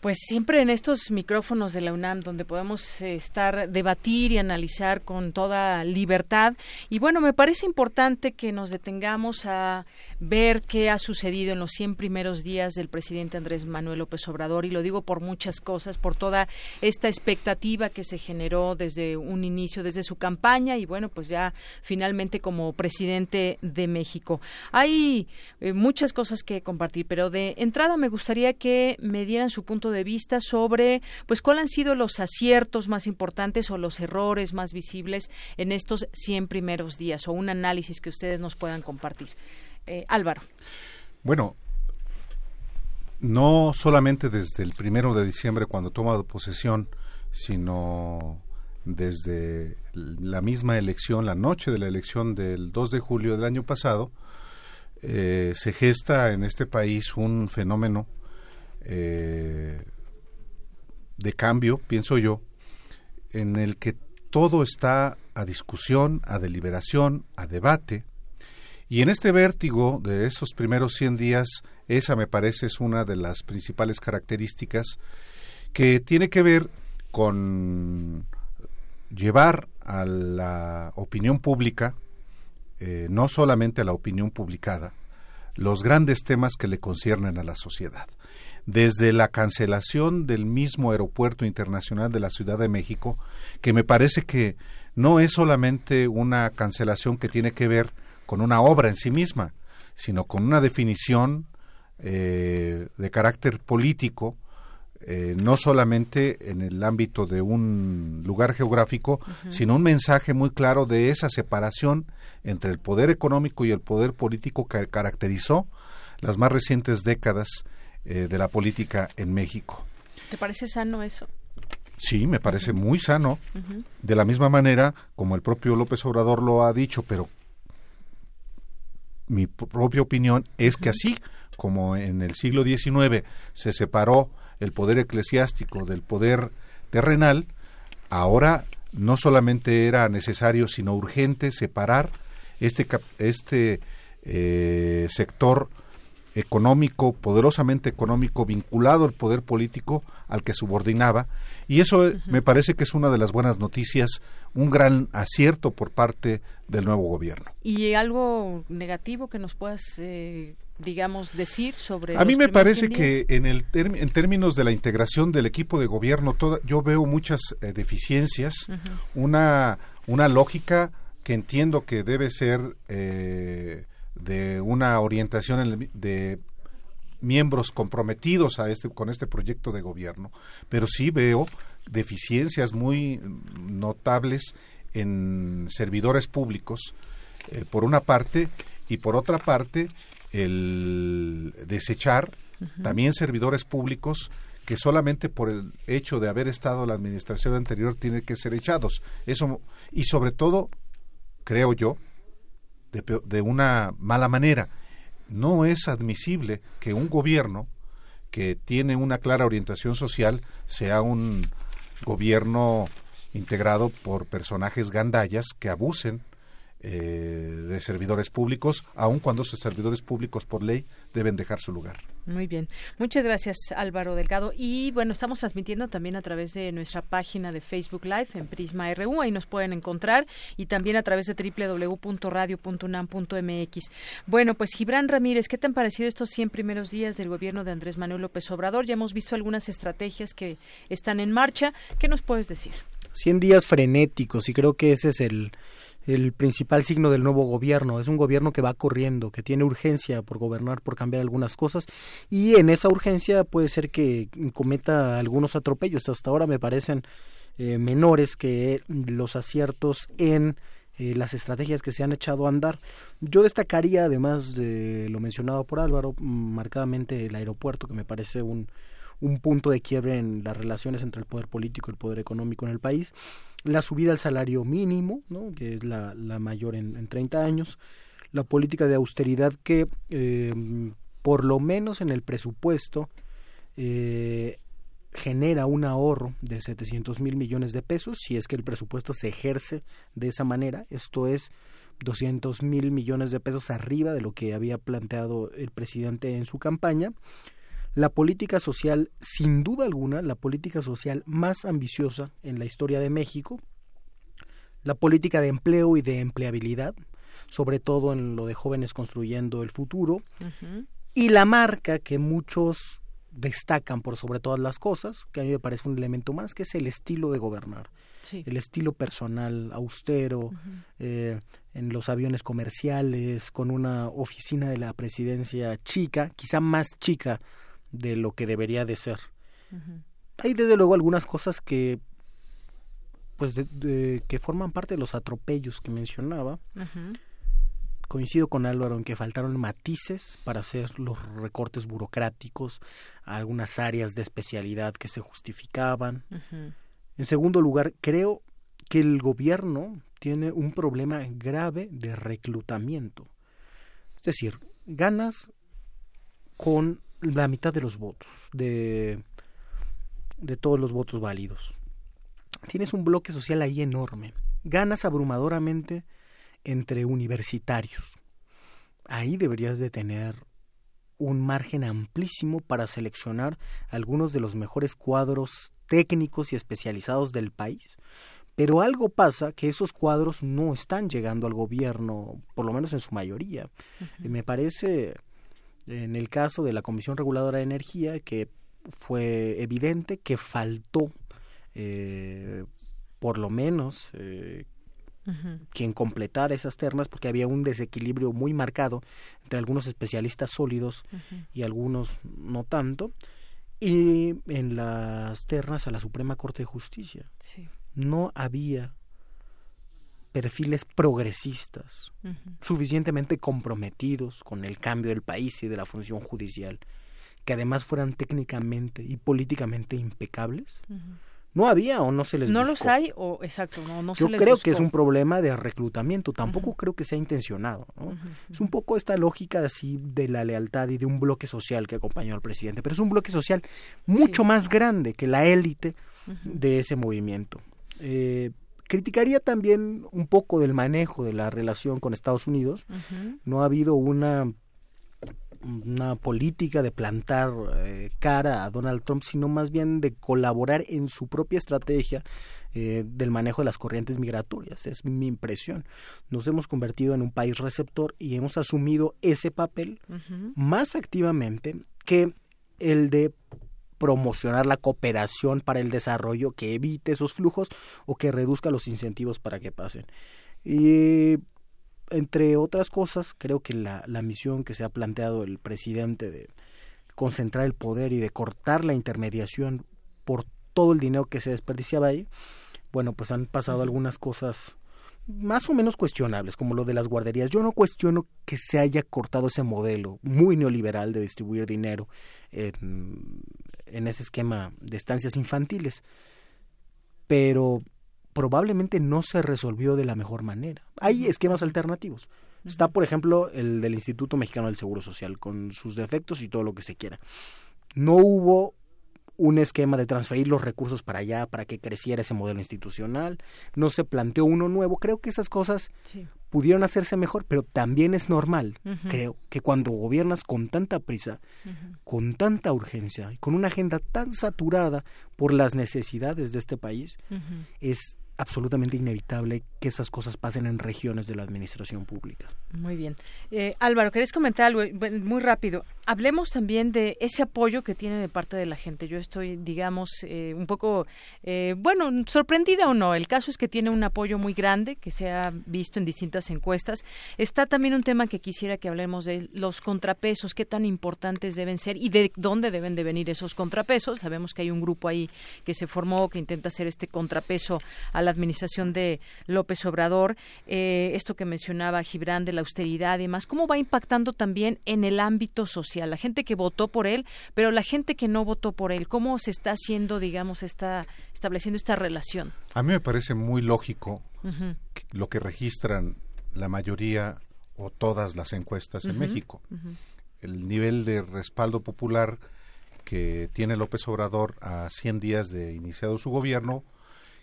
Pues siempre en estos micrófonos de la UNAM donde podemos eh, estar, debatir y analizar con toda libertad. Y bueno, me parece importante que nos detengamos a ver qué ha sucedido en los 100 primeros días del presidente Andrés Manuel López Obrador y lo digo por muchas cosas, por toda esta expectativa que se generó desde un inicio, desde su campaña y bueno, pues ya finalmente como presidente de México. Hay eh, muchas cosas que compartir, pero de entrada me gustaría que me dieran su punto de vista sobre pues cuáles han sido los aciertos más importantes o los errores más visibles en estos 100 primeros días o un análisis que ustedes nos puedan compartir. Eh, Álvaro. Bueno, no solamente desde el primero de diciembre cuando toma posesión, sino desde la misma elección, la noche de la elección del 2 de julio del año pasado, eh, se gesta en este país un fenómeno eh, de cambio, pienso yo, en el que todo está a discusión, a deliberación, a debate, y en este vértigo de esos primeros 100 días, esa me parece es una de las principales características que tiene que ver con llevar a la opinión pública, eh, no solamente a la opinión publicada, los grandes temas que le conciernen a la sociedad. Desde la cancelación del mismo aeropuerto internacional de la Ciudad de México, que me parece que no es solamente una cancelación que tiene que ver con una obra en sí misma, sino con una definición eh, de carácter político eh, no solamente en el ámbito de un lugar geográfico, sino un mensaje muy claro de esa separación entre el poder económico y el poder político que caracterizó las más recientes décadas eh, de la política en México. ¿Te parece sano eso? Sí, me parece muy sano, de la misma manera como el propio López Obrador lo ha dicho, pero mi propia opinión es que así como en el siglo XIX se separó el poder eclesiástico del poder terrenal, ahora no solamente era necesario, sino urgente separar este, este eh, sector económico, poderosamente económico, vinculado al poder político al que subordinaba. Y eso me parece que es una de las buenas noticias, un gran acierto por parte del nuevo gobierno. ¿Y algo negativo que nos puedas eh, digamos, decir sobre... A mí me parece que en, el en términos de la integración del equipo de gobierno, yo veo muchas eh, deficiencias, una, una lógica que entiendo que debe ser eh, de una orientación de miembros comprometidos a este con este proyecto de gobierno, pero sí veo deficiencias muy notables en servidores públicos, eh, por una parte, y por otra parte, el desechar también servidores públicos que solamente por el hecho de haber estado la administración anterior tienen que ser echados. Eso y sobre todo, creo yo, de, de una mala manera, no es admisible que un gobierno que tiene una clara orientación social sea un gobierno integrado por personajes gandallas que abusen eh, de servidores públicos, aun cuando esos servidores públicos por ley deben dejar su lugar. Muy bien. Muchas gracias, Álvaro Delgado. Y bueno, estamos transmitiendo también a través de nuestra página de Facebook Live en Prisma RU. Ahí nos pueden encontrar y también a través de www.radio.unam.mx. Bueno, pues Gibran Ramírez, ¿qué te han parecido estos 100 primeros días del gobierno de Andrés Manuel López Obrador? Ya hemos visto algunas estrategias que están en marcha. ¿Qué nos puedes decir? 100 días frenéticos y creo que ese es el el principal signo del nuevo gobierno. Es un gobierno que va corriendo, que tiene urgencia por gobernar, por cambiar algunas cosas y en esa urgencia puede ser que cometa algunos atropellos. Hasta ahora me parecen eh, menores que los aciertos en eh, las estrategias que se han echado a andar. Yo destacaría, además de lo mencionado por Álvaro, marcadamente el aeropuerto, que me parece un, un punto de quiebre en las relaciones entre el poder político y el poder económico en el país la subida al salario mínimo, ¿no? que es la, la mayor en, en, 30 años, la política de austeridad que eh, por lo menos en el presupuesto eh, genera un ahorro de 700 mil millones de pesos si es que el presupuesto se ejerce de esa manera, esto es 200 mil millones de pesos arriba de lo que había planteado el presidente en su campaña la política social, sin duda alguna, la política social más ambiciosa en la historia de México, la política de empleo y de empleabilidad, sobre todo en lo de jóvenes construyendo el futuro, y la marca que muchos destacan por sobre todas las cosas, que a mí me parece un elemento más, que es el estilo de gobernar. El estilo personal, austero, eh, en los aviones comerciales, con una oficina de la presidencia chica, quizá más chica de lo que debería de ser. Hay desde luego algunas cosas que pues que forman parte de los atropellos que mencionaba. Coincido con Álvaro en que faltaron matices para hacer los recortes burocráticos, algunas áreas de especialidad que se justificaban. En segundo lugar, creo que el gobierno tiene un problema grave de reclutamiento. Es decir, ganas con la mitad de los votos, de, de todos los votos válidos tienes un bloque social ahí enorme. Ganas abrumadoramente entre universitarios. Ahí deberías de tener un margen amplísimo para seleccionar algunos de los mejores cuadros técnicos y especializados del país. Pero algo pasa que esos cuadros no están llegando al gobierno, por lo menos en su mayoría. Me parece, en el caso de la Comisión Reguladora de Energía, que fue evidente que faltó eh, por lo menos eh, quien completara esas ternas, porque había un desequilibrio muy marcado entre algunos especialistas sólidos y algunos no tanto, y en las ternas a la Suprema Corte de Justicia. No había perfiles progresistas suficientemente comprometidos con el cambio del país y de la función judicial, que además fueran técnicamente y políticamente impecables no había o no se les no los hay o exacto no, no yo se les creo que es un problema de reclutamiento tampoco creo que sea intencionado ¿no? es un poco esta lógica así de la lealtad y de un bloque social que acompañó al presidente pero es un bloque social mucho más grande que la élite de ese movimiento. Eh, criticaría también un poco del manejo de la relación con Estados Unidos no ha habido una una política de plantar eh, cara a Donald Trump, sino más bien de colaborar en su propia estrategia eh, del manejo de las corrientes migratorias. Es mi impresión. Nos hemos convertido en un país receptor y hemos asumido ese papel más activamente que el de promocionar la cooperación para el desarrollo que evite esos flujos o que reduzca los incentivos para que pasen. Y entre otras cosas, creo que la, la misión que se ha planteado el presidente de concentrar el poder y de cortar la intermediación por todo el dinero que se desperdiciaba ahí, bueno, pues han pasado algunas cosas más o menos cuestionables, como lo de las guarderías. Yo no cuestiono que se haya cortado ese modelo muy neoliberal de distribuir dinero en, en ese esquema de estancias infantiles, pero probablemente no se resolvió de la mejor manera. Hay esquemas alternativos. Está, por ejemplo, el del Instituto Mexicano del Seguro Social, con sus defectos y todo lo que se quiera. No hubo un esquema de transferir los recursos para allá para que creciera ese modelo institucional, no se planteó uno nuevo. Creo que esas cosas pudieron hacerse mejor, pero también es normal, creo, que cuando gobiernas con tanta prisa, con tanta urgencia y con una agenda tan saturada por las necesidades de este país, es absolutamente inevitable que esas cosas pasen en regiones de la administración pública. Muy bien. Eh, Álvaro, ¿querés comentar algo muy rápido? Hablemos también de ese apoyo que tiene de parte de la gente. Yo estoy, digamos, eh, un poco, eh, bueno, sorprendida o no. El caso es que tiene un apoyo muy grande que se ha visto en distintas encuestas. Está también un tema que quisiera que hablemos de los contrapesos, qué tan importantes deben ser y de dónde deben de venir esos contrapesos. Sabemos que hay un grupo ahí que se formó que intenta hacer este contrapeso a la administración de López Obrador, eh, esto que mencionaba Gibran de la austeridad y demás, ¿cómo va impactando también en el ámbito social? La gente que votó por él, pero la gente que no votó por él, ¿cómo se está haciendo, digamos, está estableciendo esta relación? A mí me parece muy lógico lo que registran la mayoría o todas las encuestas en México. El nivel de respaldo popular que tiene López Obrador a 100 días de iniciado su gobierno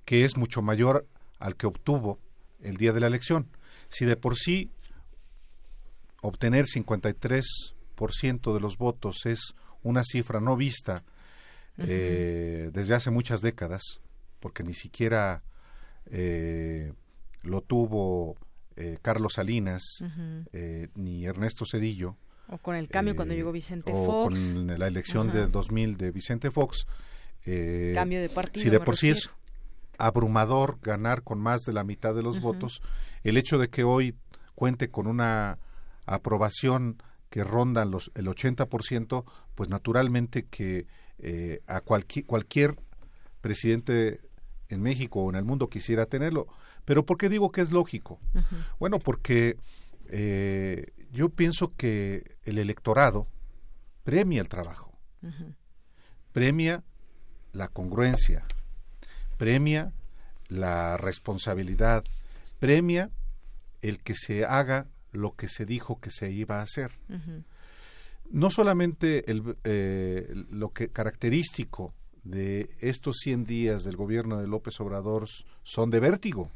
que es mucho mayor al que obtuvo el día de la elección. Si de por sí obtener 53% de los votos es una cifra no vista eh, desde hace muchas décadas, porque ni siquiera eh, lo tuvo eh, Carlos Salinas, ni Ernesto Cedillo. O con el cambio cuando llegó Vicente Fox. O con la elección de 2000 de Vicente Fox. cambio de partido. Si de por sí es abrumador ganar con más de la mitad de los votos, el hecho de que hoy cuente con una aprobación que ronda los, el 80%, pues naturalmente que eh, a cualquier, cualquier presidente en México o en el mundo quisiera tenerlo. Pero ¿por qué digo que es lógico? Bueno, porque eh, yo pienso que el electorado premia el trabajo, premia la congruencia, premia la responsabilidad, premia el que se haga lo que se dijo que se iba a hacer. No solamente el, eh, lo que característico de estos 100 días del gobierno de López Obrador son de vértigo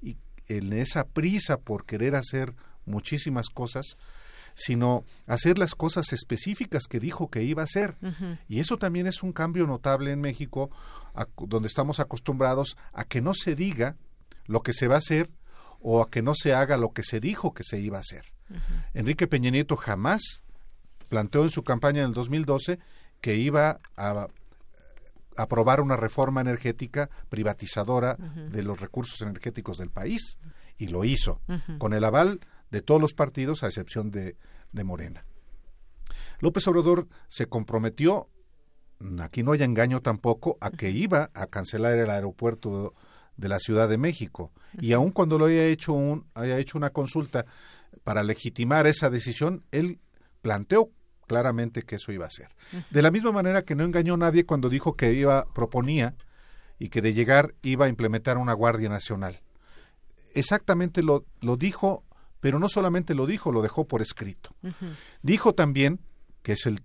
y en esa prisa por querer hacer muchísimas cosas, sino hacer las cosas específicas que dijo que iba a hacer. Y eso también es un cambio notable en México, donde estamos acostumbrados a que no se diga lo que se va a hacer o a que no se haga lo que se dijo que se iba a hacer. Enrique Peña Nieto jamás planteó en su campaña en el 2012 que iba a aprobar una reforma energética privatizadora de los recursos energéticos del país y lo hizo con el aval de todos los partidos, a excepción de, de Morena. López Obrador se comprometió, aquí no hay engaño tampoco, a que iba a cancelar el aeropuerto de la Ciudad de México. Y aun cuando lo haya hecho, un, haya hecho una consulta para legitimar esa decisión, él planteó claramente que eso iba a ser. De la misma manera que no engañó a nadie cuando dijo que iba, proponía y que de llegar iba a implementar una Guardia Nacional. Exactamente lo, lo dijo pero no solamente lo dijo, lo dejó por escrito. Dijo también, que es el,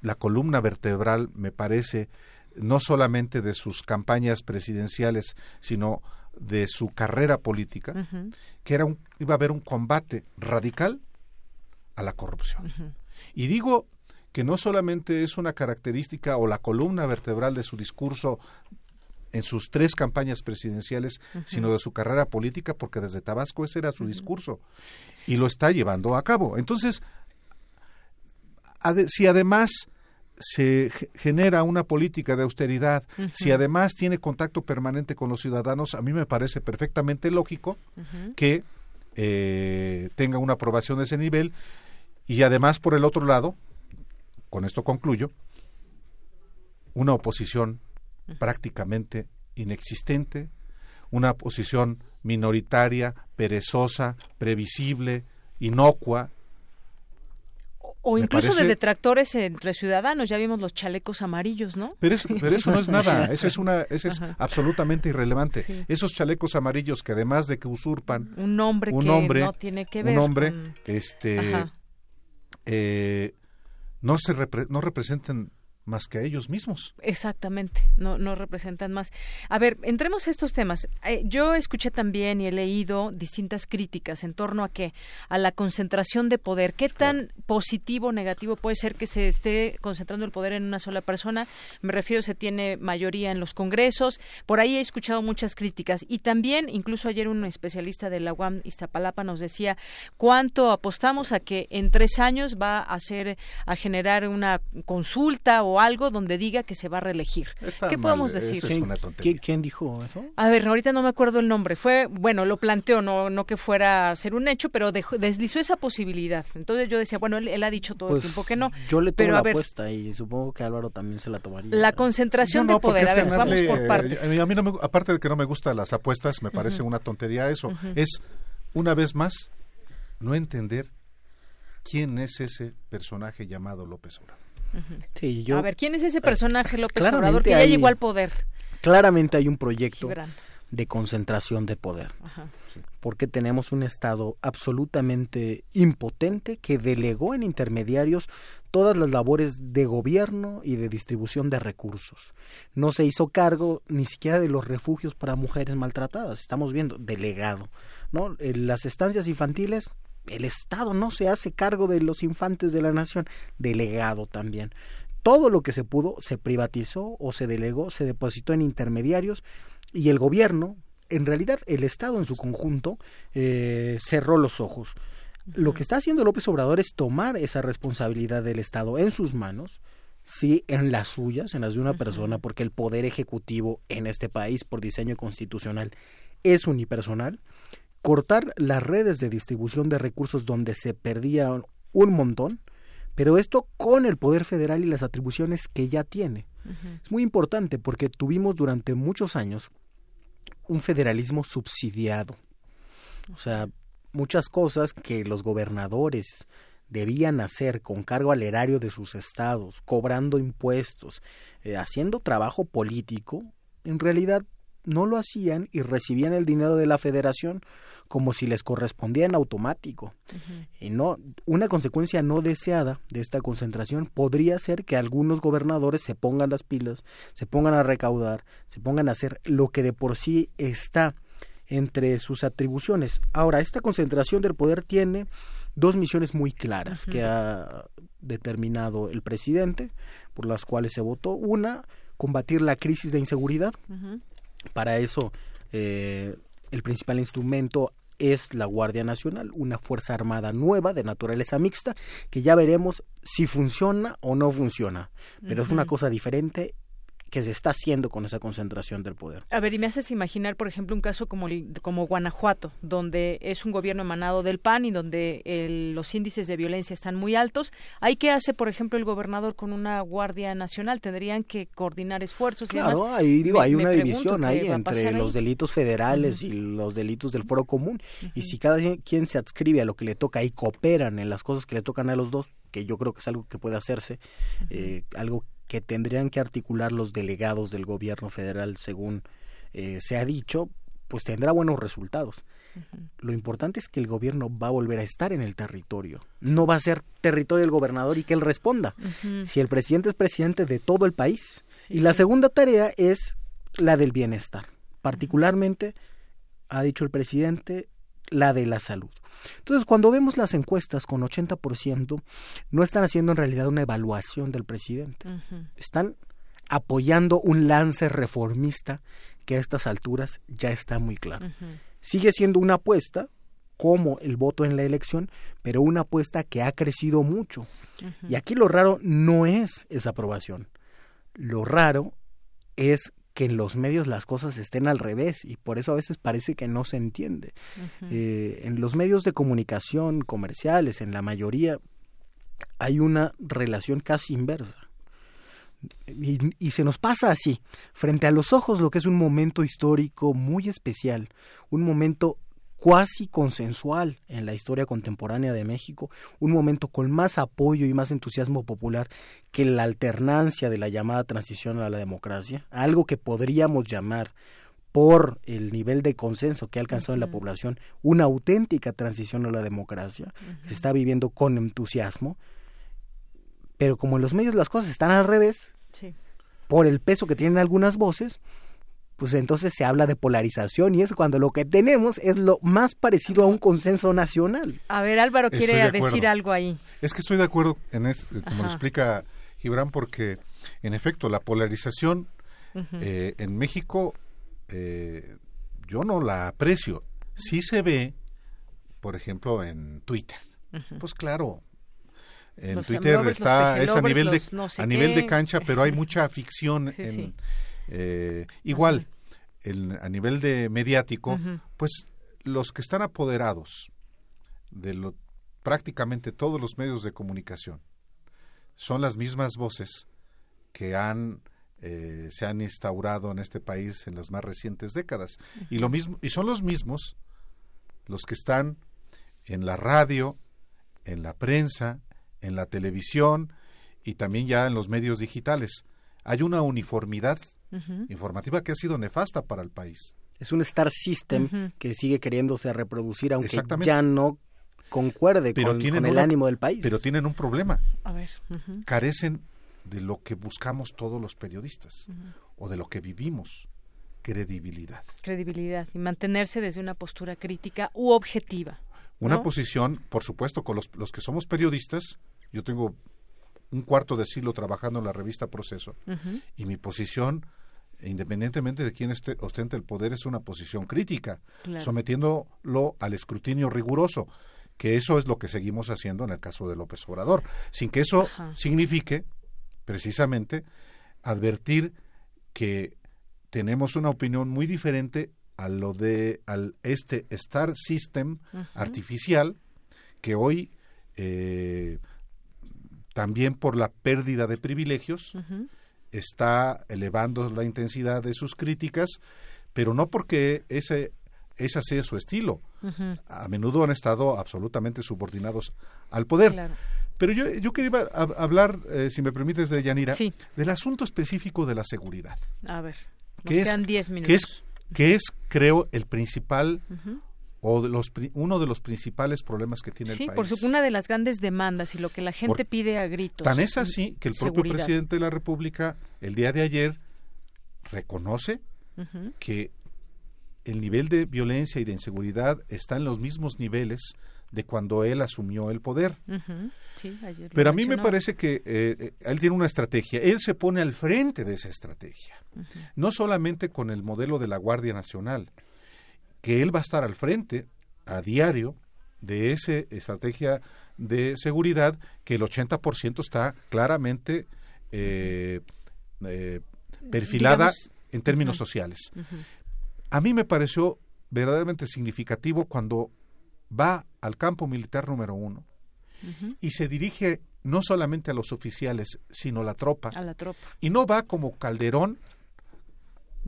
la, columna vertebral, me parece, no solamente de sus campañas presidenciales, sino de su carrera política, que era un, iba a haber un combate radical a la corrupción. Y digo que no solamente es una característica o la columna vertebral de su discurso en sus tres campañas presidenciales, sino de su carrera política, porque desde Tabasco ese era su discurso y lo está llevando a cabo. Entonces, si además se genera una política de austeridad, si además tiene contacto permanente con los ciudadanos, a mí me parece perfectamente lógico que eh, tenga una aprobación de ese nivel y además, por el otro lado, con esto concluyo, una oposición prácticamente inexistente, una posición minoritaria, perezosa, previsible, inocua. O, incluso de detractores entre ciudadanos, ya vimos los chalecos amarillos, ¿no? Pero, eso no es nada, eso es, una, es absolutamente irrelevante. Esos chalecos amarillos que además de que usurpan un nombre que no tiene que ver un hombre, este, eh, no se no representan más que a ellos mismos. Exactamente, no, no representan más. A ver, entremos a estos temas. Eh, yo escuché también y he leído distintas críticas en torno a qué, a la concentración de poder. ¿Qué tan positivo o negativo puede ser que se esté concentrando el poder en una sola persona? Me refiero, se tiene mayoría en los congresos. Por ahí he escuchado muchas críticas. Y también, incluso ayer un especialista de la UAM Iztapalapa nos decía cuánto apostamos a que en tres años va a hacer, a generar una consulta o algo donde diga que se va a reelegir. ¿Qué podemos decir? ¿Quién, dijo eso? A ver, ahorita no me acuerdo el nombre. Fue, bueno, lo planteó, no, no que fuera a ser un hecho, pero deslizó esa posibilidad. Entonces yo decía, bueno, él, ha dicho todo el pues, tiempo que no. Yo le tomo la apuesta y supongo que Álvaro también se la tomaría. La concentración de poder. A ver, vamos por partes. a mí, no aparte de que no me gustan las apuestas, me parece una tontería eso. Es, una vez más, no entender quién es ese personaje llamado López Obrador. A ver, ¿quién es ese personaje López Obrador que ya llegó al poder? Claramente hay un proyecto de concentración de poder. Porque tenemos un Estado absolutamente impotente que delegó en intermediarios todas las labores de gobierno y de distribución de recursos. No se hizo cargo ni siquiera de los refugios para mujeres maltratadas. Estamos viendo delegado, ¿no? Las estancias infantiles el Estado no se hace cargo de los infantes de la nación, delegado también. Todo lo que se pudo se privatizó o se delegó, se depositó en intermediarios y el gobierno, en realidad el Estado en su conjunto eh, cerró los ojos. Lo que está haciendo López Obrador es tomar esa responsabilidad del Estado en sus manos, sí, en las suyas, en las de una persona, porque el poder ejecutivo en este país, por diseño constitucional, es unipersonal, cortar las redes de distribución de recursos donde se perdía un montón, pero esto con el poder federal y las atribuciones que ya tiene. Es muy importante porque tuvimos durante muchos años un federalismo subsidiado. O sea, muchas cosas que los gobernadores debían hacer con cargo al erario de sus estados, cobrando impuestos, eh, haciendo trabajo político, en realidad no lo hacían y recibían el dinero de la federación como si les correspondía en automático. Y no, una consecuencia no deseada de esta concentración podría ser que algunos gobernadores se pongan las pilas, se pongan a recaudar, se pongan a hacer lo que de por sí está entre sus atribuciones. Ahora, esta concentración del poder tiene dos misiones muy claras que ha determinado el presidente, por las cuales se votó. Una, combatir la crisis de inseguridad. Para eso, eh, el principal instrumento es la Guardia Nacional, una fuerza armada nueva de naturaleza mixta, que ya veremos si funciona o no funciona. Pero es una cosa diferente que se está haciendo con esa concentración del poder. A ver, y me haces imaginar, por ejemplo, un caso como, como Guanajuato, donde es un gobierno emanado del PAN y donde los índices de violencia están muy altos. ¿Hay qué hace, por ejemplo, el gobernador con una Guardia Nacional? ¿Tendrían que coordinar esfuerzos? Claro, ahí digo, hay una división ahí entre los delitos federales y los delitos del foro común. Y si cada quien se adscribe a lo que le toca y cooperan en las cosas que le tocan a los dos, que yo creo que es algo que puede hacerse, eh, algo que tendrían que articular los delegados del gobierno federal según eh, se ha dicho, pues tendrá buenos resultados. Lo importante es que el gobierno va a volver a estar en el territorio. No va a ser territorio del gobernador y que él responda. Si el presidente es presidente de todo el país. y la segunda tarea es la del bienestar. Particularmente, ha dicho el presidente, la de la salud. Entonces, cuando vemos las encuestas con 80%, no están haciendo en realidad una evaluación del presidente. Están apoyando un lance reformista que a estas alturas ya está muy claro. Sigue siendo una apuesta, como el voto en la elección, pero una apuesta que ha crecido mucho. Y aquí lo raro no es esa aprobación. Lo raro es que en los medios las cosas estén al revés y por eso a veces parece que no se entiende. Eh, en los medios de comunicación comerciales, en la mayoría, hay una relación casi inversa. Y, y, se nos pasa así, frente a los ojos lo que es un momento histórico muy especial, un momento cuasi consensual en la historia contemporánea de México, un momento con más apoyo y más entusiasmo popular que la alternancia de la llamada transición a la democracia, algo que podríamos llamar por el nivel de consenso que ha alcanzado en la población, una auténtica transición a la democracia, se está viviendo con entusiasmo, pero como en los medios las cosas están al revés, por el peso que tienen algunas voces, pues entonces se habla de polarización y es cuando lo que tenemos es lo más parecido a un consenso nacional. A ver, Álvaro quiere decir algo ahí. Es que estoy de acuerdo en es, como lo explica Gibran, porque en efecto la polarización eh, en México eh, yo no la aprecio. Sí se ve, por ejemplo, en Twitter. Pues claro, en Twitter está es a nivel de a nivel de cancha, pero hay mucha ficción en eh, igual, a nivel de mediático, pues los que están apoderados de lo, prácticamente todos los medios de comunicación son las mismas voces que han eh, se han instaurado en este país en las más recientes décadas. Y lo mismo y son los mismos los que están en la radio, en la prensa, en la televisión y también ya en los medios digitales. Hay una uniformidad informativa que ha sido nefasta para el país. Es un star system que sigue queriéndose reproducir, aunque ya no concuerde con, el ánimo del país. Pero tienen un problema. Carecen de lo que buscamos todos los periodistas o de lo que vivimos, credibilidad. Credibilidad y mantenerse desde una postura crítica u objetiva. Una posición, por supuesto, con los, los que somos periodistas, yo tengo un cuarto de siglo trabajando en la revista Proceso y mi posición independientemente de quién esté, ostente el poder, es una posición crítica, sometiéndolo al escrutinio riguroso, que eso es lo que seguimos haciendo en el caso de López Obrador, sin que eso signifique, precisamente, advertir que tenemos una opinión muy diferente a lo de al este Star System artificial que hoy eh, también por la pérdida de privilegios está elevando la intensidad de sus críticas, pero no porque ese ese sea su estilo. A menudo han estado absolutamente subordinados al poder. Pero yo, yo quería hablar, eh, si me permites, de Yanira, del asunto específico de la seguridad. A ver, nos quedan 10 minutos. Que es, creo, el principal o de los, uno de los principales problemas que tiene el país. Sí, por supuesto, una de las grandes demandas y lo que la gente pide a gritos. Tan es así que el propio presidente de la República el día de ayer reconoce que el nivel de violencia y de inseguridad está en los mismos niveles de cuando él asumió el poder. Pero a mí me parece que eh, eh, él tiene una estrategia, él se pone al frente de esa estrategia, no solamente con el modelo de la Guardia Nacional, que él va a estar al frente a diario de esa estrategia de seguridad que el 80% está claramente eh, perfilada en términos sociales. A mí me pareció verdaderamente significativo cuando va al campo militar número uno y se dirige no solamente a los oficiales, sino a la tropa. A la tropa. Y no va como Calderón,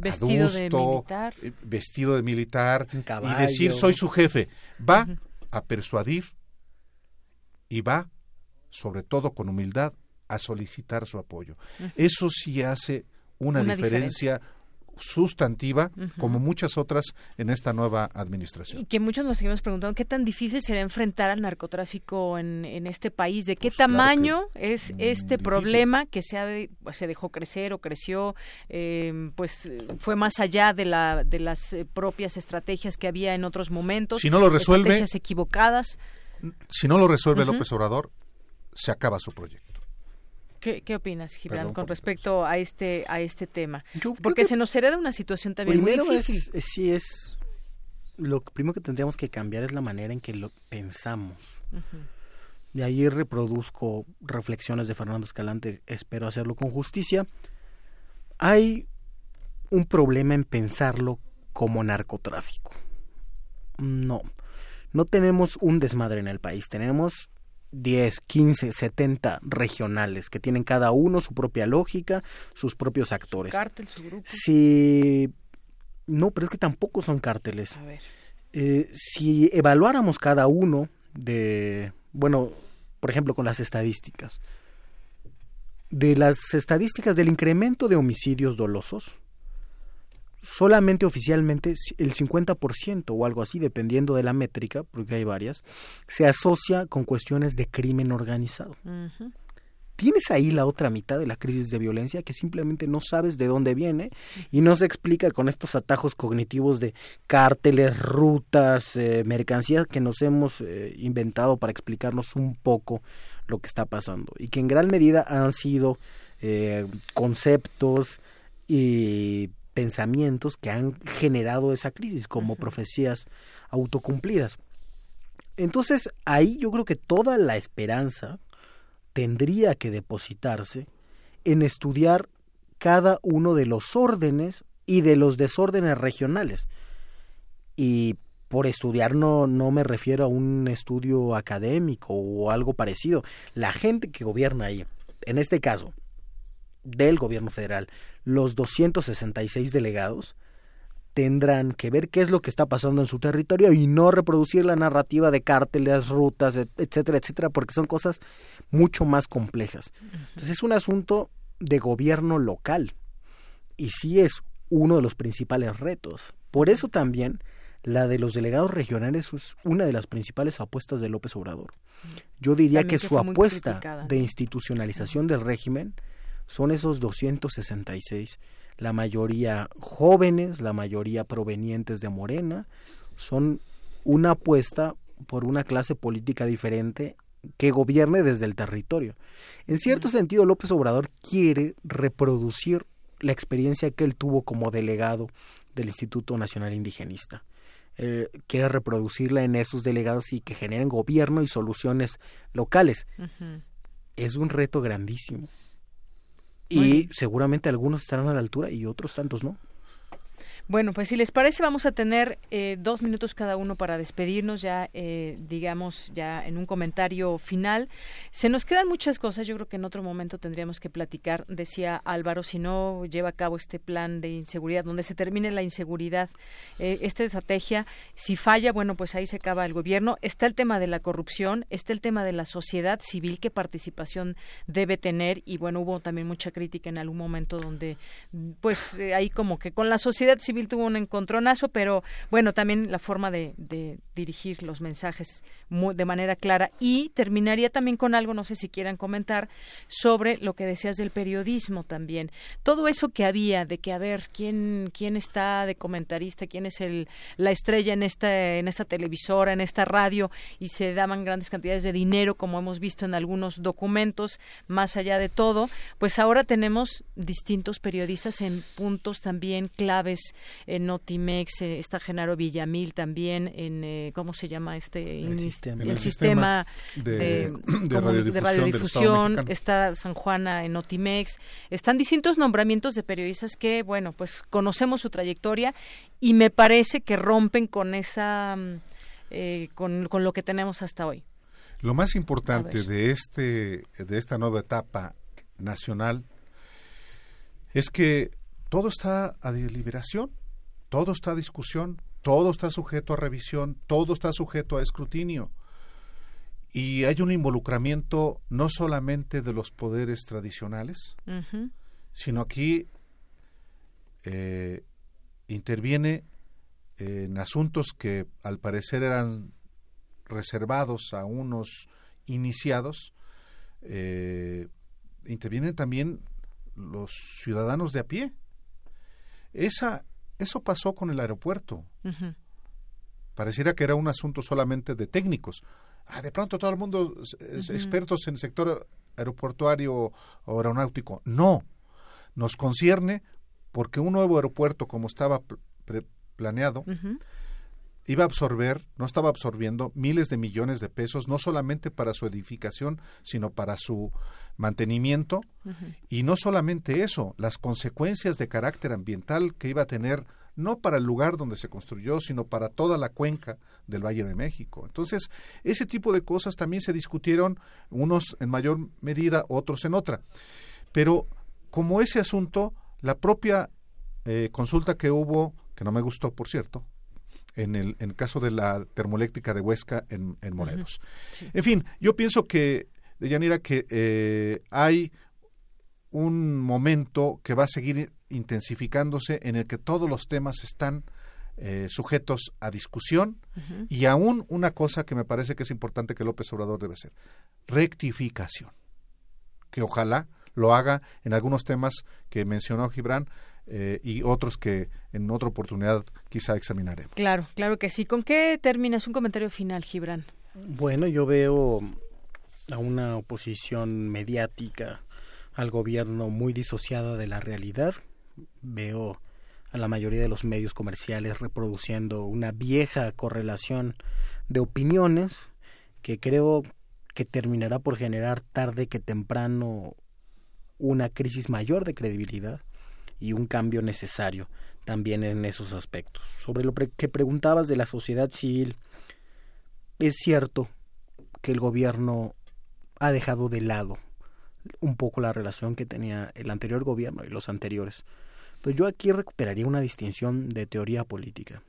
vestido de militar, eh, vestido de militar y decir soy su jefe. Va a persuadir y va, sobre todo con humildad, a solicitar su apoyo. Eso sí hace una, diferencia sustantiva como muchas otras en esta nueva administración. Y que muchos nos seguimos preguntando qué tan difícil será enfrentar al narcotráfico en, en este país, de qué pues tamaño es este problema que se, ha se dejó crecer o creció, eh, pues fue más allá de, la, de las eh, propias estrategias que había en otros momentos. Si no lo resuelve, estrategias equivocadas. Si no lo resuelve López Obrador, se acaba su proyecto. ¿Qué, opinas, Gibran, con respecto a este a este tema? Porque se nos hereda una situación también muy difícil. Es, sí es lo primero que tendríamos que cambiar es la manera en que lo pensamos. Y ahí reproduzco reflexiones de Fernando Escalante, espero hacerlo con justicia. Hay un problema en pensarlo como narcotráfico. No, no tenemos un desmadre en el país, tenemos 10, 15, 70 regionales que tienen cada uno su propia lógica, sus propios actores. ¿Cártel, su grupo? Si... No, pero es que tampoco son cárteles. A ver. Eh, si evaluáramos cada uno de, bueno, por ejemplo, con las estadísticas, de las estadísticas del incremento de homicidios dolosos, solamente oficialmente el 50% o algo así, dependiendo de la métrica, porque hay varias, se asocia con cuestiones de crimen organizado. Tienes ahí la otra mitad de la crisis de violencia que simplemente no sabes de dónde viene y no se explica con estos atajos cognitivos de cárteles, rutas, eh, mercancías que nos hemos eh, inventado para explicarnos un poco lo que está pasando. Y que en gran medida han sido eh, conceptos y pensamientos que han generado esa crisis como profecías autocumplidas. Entonces ahí yo creo que toda la esperanza tendría que depositarse en estudiar cada uno de los órdenes y de los desórdenes regionales. Y por estudiar no, no me refiero a un estudio académico o algo parecido. La gente que gobierna ahí, en este caso, del gobierno federal, los 266 delegados tendrán que ver qué es lo que está pasando en su territorio y no reproducir la narrativa de cárteles, rutas, etcétera, etcétera, porque son cosas mucho más complejas. Entonces es un asunto de gobierno local y sí es uno de los principales retos. Por eso también la de los delegados regionales es una de las principales apuestas de López Obrador. Yo diría que, su apuesta de institucionalización del régimen son esos 266, la mayoría jóvenes, la mayoría provenientes de Morena, son una apuesta por una clase política diferente que gobierne desde el territorio. En cierto sentido, López Obrador quiere reproducir la experiencia que él tuvo como delegado del Instituto Nacional Indigenista. Eh, quiere reproducirla en esos delegados y que generen gobierno y soluciones locales. Es un reto grandísimo. Y seguramente algunos estarán a la altura y otros tantos no. Bueno, pues si les parece, vamos a tener eh, dos minutos cada uno para despedirnos ya, eh, digamos, ya en un comentario final. Se nos quedan muchas cosas, yo creo que en otro momento tendríamos que platicar, decía Álvaro, si no lleva a cabo este plan de inseguridad, donde se termine la inseguridad, eh, esta estrategia, si falla, bueno, pues ahí se acaba el gobierno. Está el tema de la corrupción, está el tema de la sociedad civil, qué participación debe tener, y bueno, hubo también mucha crítica en algún momento donde, pues, ahí como que con la sociedad civil tuvo un encontronazo, pero bueno, también la forma de, dirigir los mensajes de manera clara. Y terminaría también con algo, no sé si quieran comentar, sobre lo que decías del periodismo también. Todo eso que había de que, a ver, quién, quién está de comentarista, quién es el, la estrella en esta, en esta televisora, en esta radio, y se daban grandes cantidades de dinero, como hemos visto en algunos documentos, más allá de todo, pues ahora tenemos distintos periodistas en puntos también claves en Notimex, eh, está Genaro Villamil también, en, eh, ¿cómo se llama este? El sistema, el sistema de, radiodifusión, está San Juana en Notimex, están distintos nombramientos de periodistas que, bueno, pues conocemos su trayectoria y me parece que rompen con esa, mm, eh, con, con lo que tenemos hasta hoy. Lo más importante de este de esta nueva etapa nacional es que todo está a deliberación todo está a discusión, todo está sujeto a revisión, todo está sujeto a escrutinio. Y hay un involucramiento no solamente de los poderes tradicionales, sino aquí eh, interviene en asuntos que al parecer eran reservados a unos iniciados, eh, intervienen también los ciudadanos de a pie. Esa eso pasó con el aeropuerto. Pareciera que era un asunto solamente de técnicos. Ah, de pronto todo el mundo es expertos en el sector aeroportuario o aeronáutico. No, nos concierne porque un nuevo aeropuerto como estaba planeado iba a absorber, no estaba absorbiendo miles de millones de pesos, no solamente para su edificación, sino para su mantenimiento. Y no solamente eso, las consecuencias de carácter ambiental que iba a tener no para el lugar donde se construyó, sino para toda la cuenca del Valle de México. Entonces, ese tipo de cosas también se discutieron, unos en mayor medida, otros en otra. Pero como ese asunto, la propia eh, consulta que hubo, que no me gustó, por cierto, en el, en caso de la termoeléctrica de Huesca en, Morelos. En fin, yo pienso que, de Yanira, que eh, hay un momento que va a seguir intensificándose en el que todos los temas están eh, sujetos a discusión y aún una cosa que me parece que es importante que López Obrador debe hacer, rectificación, que ojalá lo haga en algunos temas que mencionó Gibran, eh, y otros que en otra oportunidad quizá examinaremos. Claro, claro que sí. ¿Con qué terminas un comentario final, Gibran? Bueno, yo veo a una oposición mediática al gobierno muy disociada de la realidad. Veo a la mayoría de los medios comerciales reproduciendo una vieja correlación de opiniones que creo que terminará por generar tarde que temprano una crisis mayor de credibilidad y un cambio necesario también en esos aspectos. Sobre lo que preguntabas de la sociedad civil, es cierto que el gobierno ha dejado de lado un poco la relación que tenía el anterior gobierno y los anteriores. Pero yo aquí recuperaría una distinción de teoría política.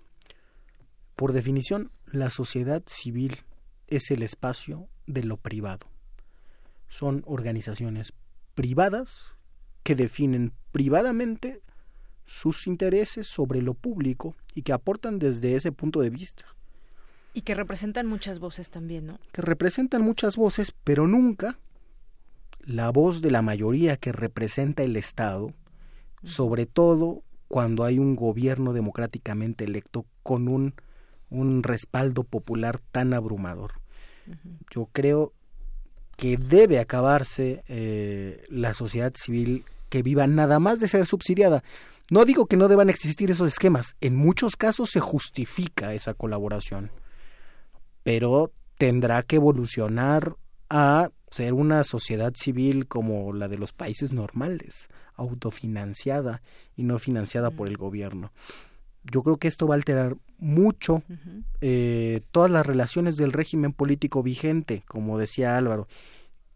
Por definición, la sociedad civil es el espacio de lo privado. Son organizaciones privadas que definen privadamente sus intereses sobre lo público y que aportan desde ese punto de vista. Y que representan muchas voces también, ¿no? Que representan muchas voces, pero nunca la voz de la mayoría que representa el Estado, sobre todo cuando hay un gobierno democráticamente electo con un, un respaldo popular tan abrumador. Yo creo que debe acabarse eh, la sociedad civil que viva nada más de ser subsidiada. No digo que no deban existir esos esquemas, en muchos casos se justifica esa colaboración, pero tendrá que evolucionar a ser una sociedad civil como la de los países normales, autofinanciada y no financiada por el gobierno. Yo creo que esto va a alterar mucho eh, todas las relaciones del régimen político vigente, como decía Álvaro,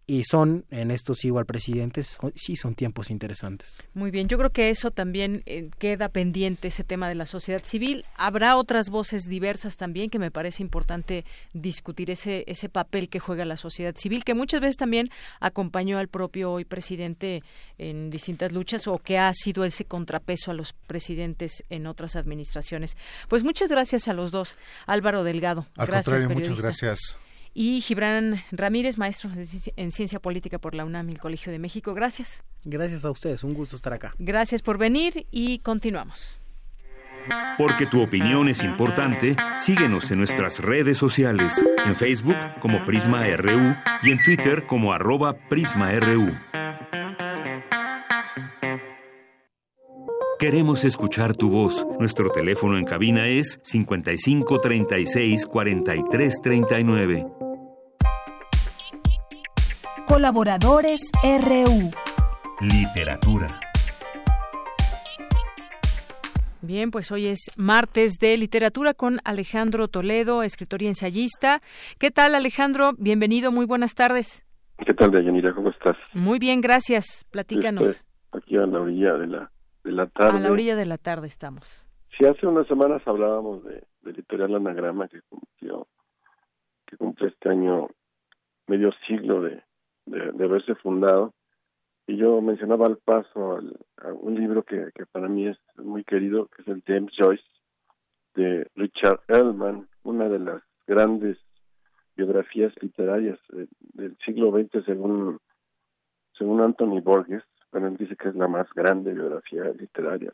y son, en esto sigo al presidente, sí son tiempos interesantes. Muy bien, yo creo que eso también eh, queda pendiente, ese tema de la sociedad civil. Habrá otras voces diversas también que me parece importante discutir ese, ese papel que juega la sociedad civil, que muchas veces también acompañó al propio hoy presidente en distintas luchas o que ha sido ese contrapeso a los presidentes en otras administraciones. Pues muchas gracias a los dos. Álvaro Delgado. Al gracias, muchas gracias y Gibran Ramírez, maestro en Ciencia Política por la UNAM y el Colegio de México. Gracias. Gracias a ustedes, un gusto estar acá. Gracias por venir y continuamos. Porque tu opinión es importante, síguenos en nuestras redes sociales, en Facebook como Prisma RU y en Twitter como arroba PrismaRU. Queremos escuchar tu voz. Nuestro teléfono en cabina es 55 36 43 39. Colaboradores RU. Literatura. Bien, pues hoy es martes de literatura con Alejandro Toledo, escritor y ensayista. ¿Qué tal, Alejandro? Bienvenido, muy buenas tardes. ¿Qué tal, Deyanira? ¿Cómo estás? Muy bien, gracias. Platícanos. aquí a la orilla de la, de la tarde. A la orilla de la tarde estamos. Sí, hace unas semanas hablábamos de, de Editorial Anagrama que cumplió, que cumple este año medio siglo de, de, haberse fundado. Y yo mencionaba al paso a un libro que, que para mí es muy querido, que es el James Joyce, de Richard Ellman, una de las grandes biografías literarias del siglo XX según, según Anthony Borges. Bueno, él dice que es la más grande biografía literaria.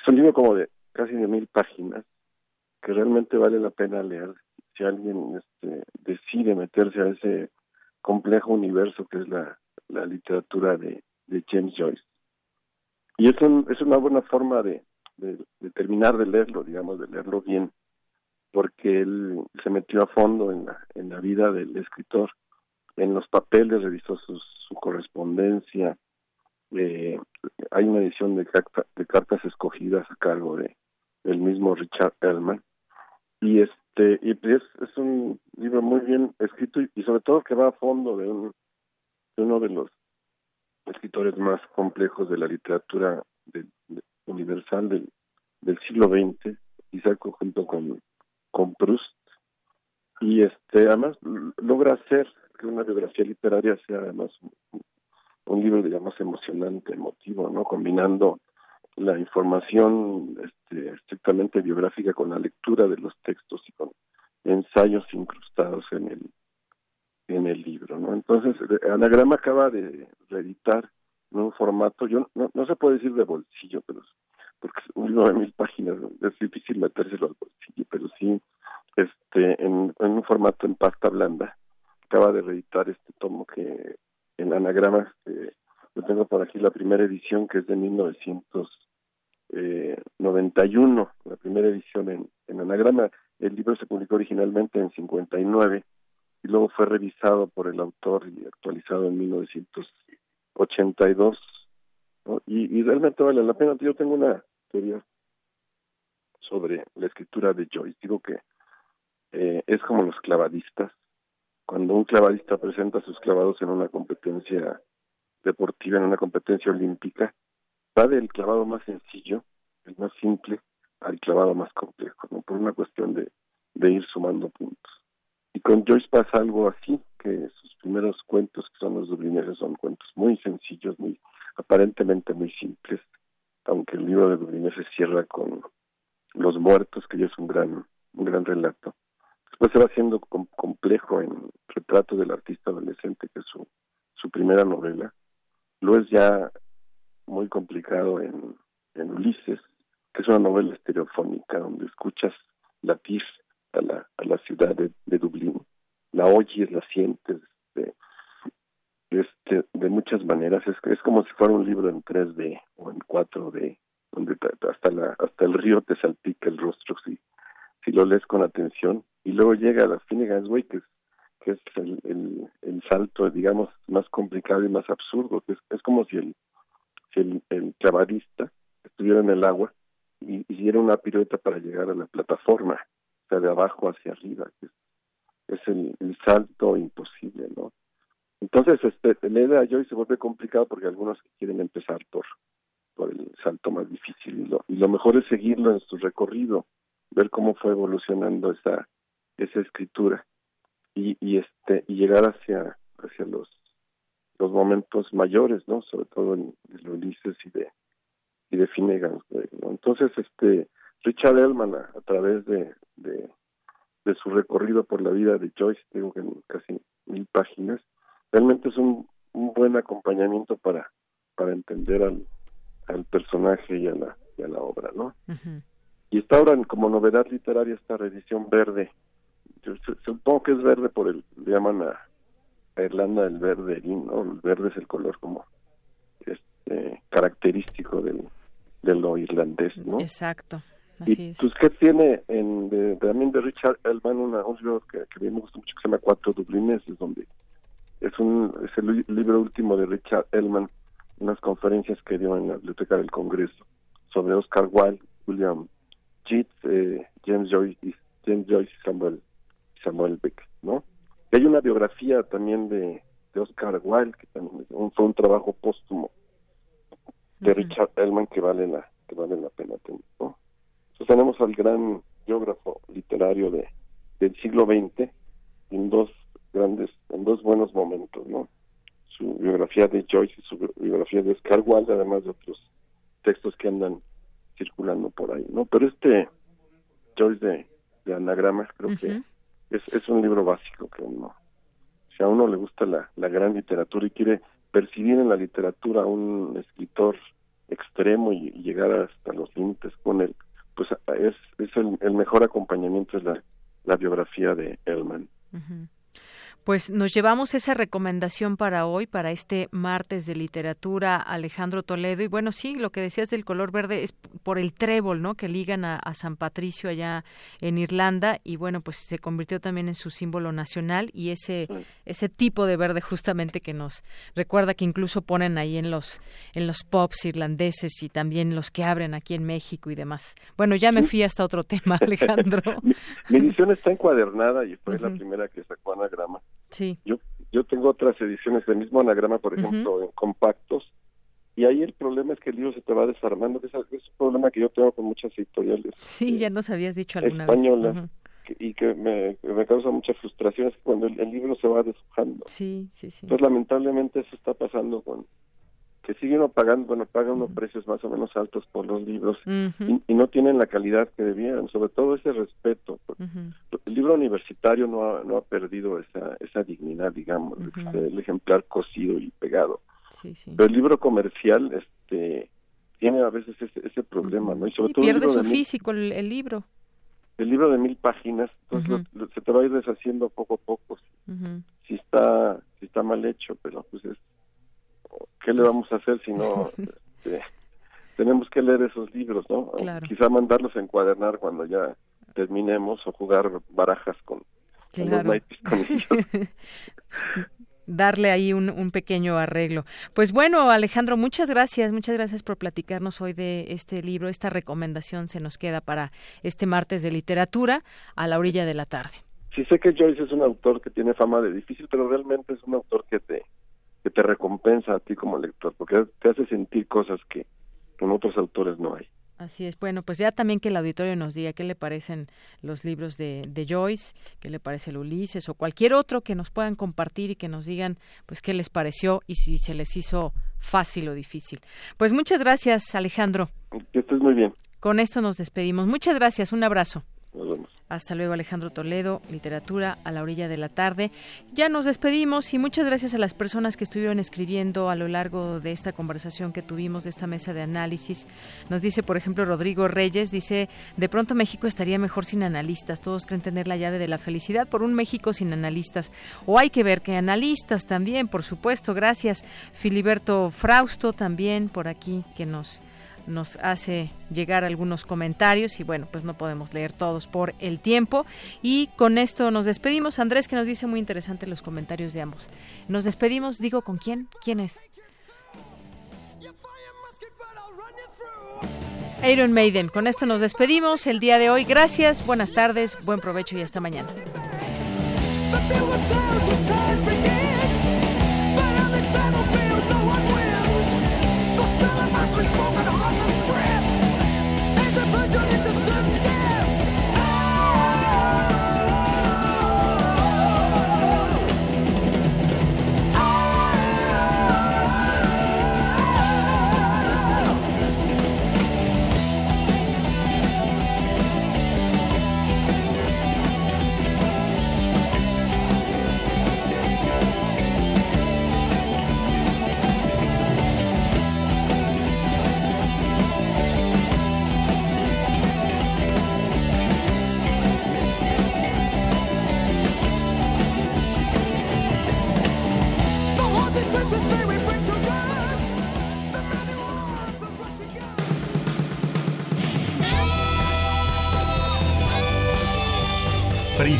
Es un libro como de casi de mil páginas que realmente vale la pena leer si alguien este, decide meterse a ese complejo universo que es la, la literatura de, de, James Joyce. Y es, es una buena forma de, de, terminar de leerlo, digamos, de leerlo bien, porque él se metió a fondo en la, en la vida del escritor, en los papeles, revisó su correspondencia. Eh, hay una edición de, de cartas escogidas a cargo de del mismo Richard Ellman y es este, y pues es, un libro muy bien escrito y, sobre todo que va a fondo de, un, de uno de los escritores más complejos de la literatura universal del, del siglo XX, quizá junto con, con Proust. Y este además logra hacer que una biografía literaria sea además un, un libro, digamos, emocionante, emotivo, ¿no? Combinando la información este, estrictamente biográfica con la lectura de los textos y con ensayos incrustados en el en el libro no entonces anagrama acaba de reeditar en un formato yo no, no se puede decir de bolsillo pero porque un libro de mil páginas es difícil metérselo al bolsillo pero sí este en, en un formato en pasta blanda acaba de reeditar este tomo que en anagrama este, yo tengo por aquí la primera edición que es de 1991, eh, la primera edición en, en anagrama. El libro se publicó originalmente en 59 y luego fue revisado por el autor y actualizado en 1982. Y, y realmente vale la pena. Yo tengo una teoría sobre la escritura de Joyce. Digo que eh, es como los clavadistas. Cuando un clavadista presenta sus clavados en una competencia deportiva, en una competencia olímpica, va del clavado más sencillo, el más simple, al clavado más complejo, ¿no? por una cuestión de, de ir sumando puntos. Y con Joyce pasa algo así, que sus primeros cuentos, que son los dublineses, son cuentos muy sencillos, muy aparentemente muy simples, aunque el libro de dublineses cierra con Los Muertos, que ya es un gran, un gran relato. Después se va haciendo complejo en Retrato del Artista Adolescente, que es su, su primera novela, lo es ya muy complicado en, en Ulises, que es una novela estereofónica donde escuchas latir a la, a la ciudad de, Dublín, la oyes, la sientes de, este, de muchas maneras, es, es como si fuera un libro en 3D o en 4D, donde hasta la hasta el río te salpica el rostro si si lo lees con atención y luego llega a la Finnegan's Way que es que es el, el, salto digamos más complicado y más absurdo que es, es como si el si el, el clavadista estuviera en el agua y hiciera una pirueta para llegar a la plataforma o sea de abajo hacia arriba que es, el, salto imposible no entonces, este, leer a Joyce se vuelve complicado porque algunos quieren empezar por, por el salto más difícil y lo, y lo mejor es seguirlo en su recorrido, ver cómo fue evolucionando esa, esa escritura y, y este y llegar hacia hacia los los momentos mayores, ¿no? Sobre todo en, en Ulises y de y de Finnegan. Entonces, este Richard Ellman a, través de, de, de su recorrido por la vida de Joyce, tengo que en casi mil páginas, realmente es un, un buen acompañamiento para para entender al, al personaje y a la y a la obra no y está ahora como novedad literaria esta reedición verde Yo supongo que es verde por el llaman a, a Irlanda el verde no el verde es el color como este característico del de lo irlandés no exacto Así y pues qué tiene en de, también de Richard Elman una, un libro que, que a mí me gusta mucho que se llama Cuatro Dublineses donde es un es el libro último de Richard Ellman, unas conferencias que dio en la Biblioteca del Congreso sobre Oscar Wilde, William Yeats, eh, James Joyce, y James Joyce y Samuel Samuel Beck, ¿no? Y hay una biografía también de, de Oscar Wilde que también fue un trabajo póstumo de Richard Ellman que vale la que vale la pena tener, ¿no? Entonces tenemos al gran biógrafo literario de del siglo XX en dos grandes, en dos buenos momentos, ¿no? Su biografía de Joyce y su biografía de Oscar Wilde, además de otros textos que andan circulando por ahí, ¿no? Pero este Joyce de, de anagramas creo que es, es un libro básico que uno, si a uno le gusta la, la gran literatura y quiere percibir en la literatura un escritor extremo y, llegar hasta los límites con él, pues es, es el, mejor acompañamiento es la, la biografía de Elman. Pues nos llevamos esa recomendación para hoy, para este martes de literatura, Alejandro Toledo. Y bueno, sí, lo que decías del color verde es por el trébol, ¿no? Que ligan a, San Patricio allá en Irlanda y bueno, pues se convirtió también en su símbolo nacional y ese ese tipo de verde justamente que nos recuerda que incluso ponen ahí en los en los pubs irlandeses y también los que abren aquí en México y demás. Bueno, ya me fui hasta otro tema, Alejandro. mi, edición está encuadernada y fue la primera que sacó anagrama Sí. Yo, yo tengo otras ediciones del mismo anagrama, por ejemplo, en compactos, y ahí el problema es que el libro se te va desarmando, que es, un problema que yo tengo con muchas editoriales. Sí, ya nos habías dicho alguna españolas, vez. y que me, me, causa mucha frustración es cuando el, el, libro se va deshojando. Sí, sí, sí. Entonces, lamentablemente, eso está pasando con que siguen pagando, bueno, pagan unos precios más o menos altos por los libros y, y, no tienen la calidad que debían, sobre todo ese respeto. El libro universitario no ha, no ha perdido esa, esa dignidad, digamos, el ejemplar cosido y pegado. Sí, sí. Pero el libro comercial este tiene a veces ese, ese problema, ¿no? Y sobre todo pierde su físico el, el, libro. El libro de mil páginas, entonces lo, lo, se te va a ir deshaciendo poco a poco. Si está si está mal hecho, pero pues es ¿qué le vamos a hacer si no este, tenemos que leer esos libros, ¿no? Claro. Quizá mandarlos a encuadernar cuando ya terminemos o jugar barajas con, claro. con los con darle ahí un, un, pequeño arreglo. Pues bueno, Alejandro, muchas gracias, muchas gracias por platicarnos hoy de este libro. Esta recomendación se nos queda para este martes de literatura a la orilla de la tarde. Sí sé que Joyce es un autor que tiene fama de difícil, pero realmente es un autor que te que te recompensa a ti como lector, porque te hace sentir cosas que con otros autores no hay. Así es. Bueno, pues ya también que el auditorio nos diga qué le parecen los libros de, de, Joyce, qué le parece el Ulises o cualquier otro que nos puedan compartir y que nos digan pues qué les pareció y si se les hizo fácil o difícil. Pues muchas gracias, Alejandro. Que estés muy bien. Con esto nos despedimos. Muchas gracias. Un abrazo. Hasta luego Alejandro Toledo, literatura a la orilla de la tarde. Ya nos despedimos y muchas gracias a las personas que estuvieron escribiendo a lo largo de esta conversación que tuvimos, de esta mesa de análisis. Nos dice, por ejemplo, Rodrigo Reyes, dice, de pronto México estaría mejor sin analistas. Todos creen tener la llave de la felicidad por un México sin analistas. O hay que ver que analistas también, por supuesto. Gracias. Filiberto Frausto también por aquí que nos nos hace llegar algunos comentarios y bueno, pues no podemos leer todos por el tiempo. Y con esto nos despedimos. Andrés que nos dice muy interesante los comentarios de ambos. Nos despedimos, digo, ¿con quién? ¿Quién es? Iron Maiden. Con esto nos despedimos el día de hoy. Gracias, buenas tardes, buen provecho y hasta mañana.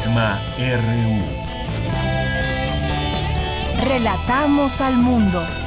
RU. Relatamos al mundo.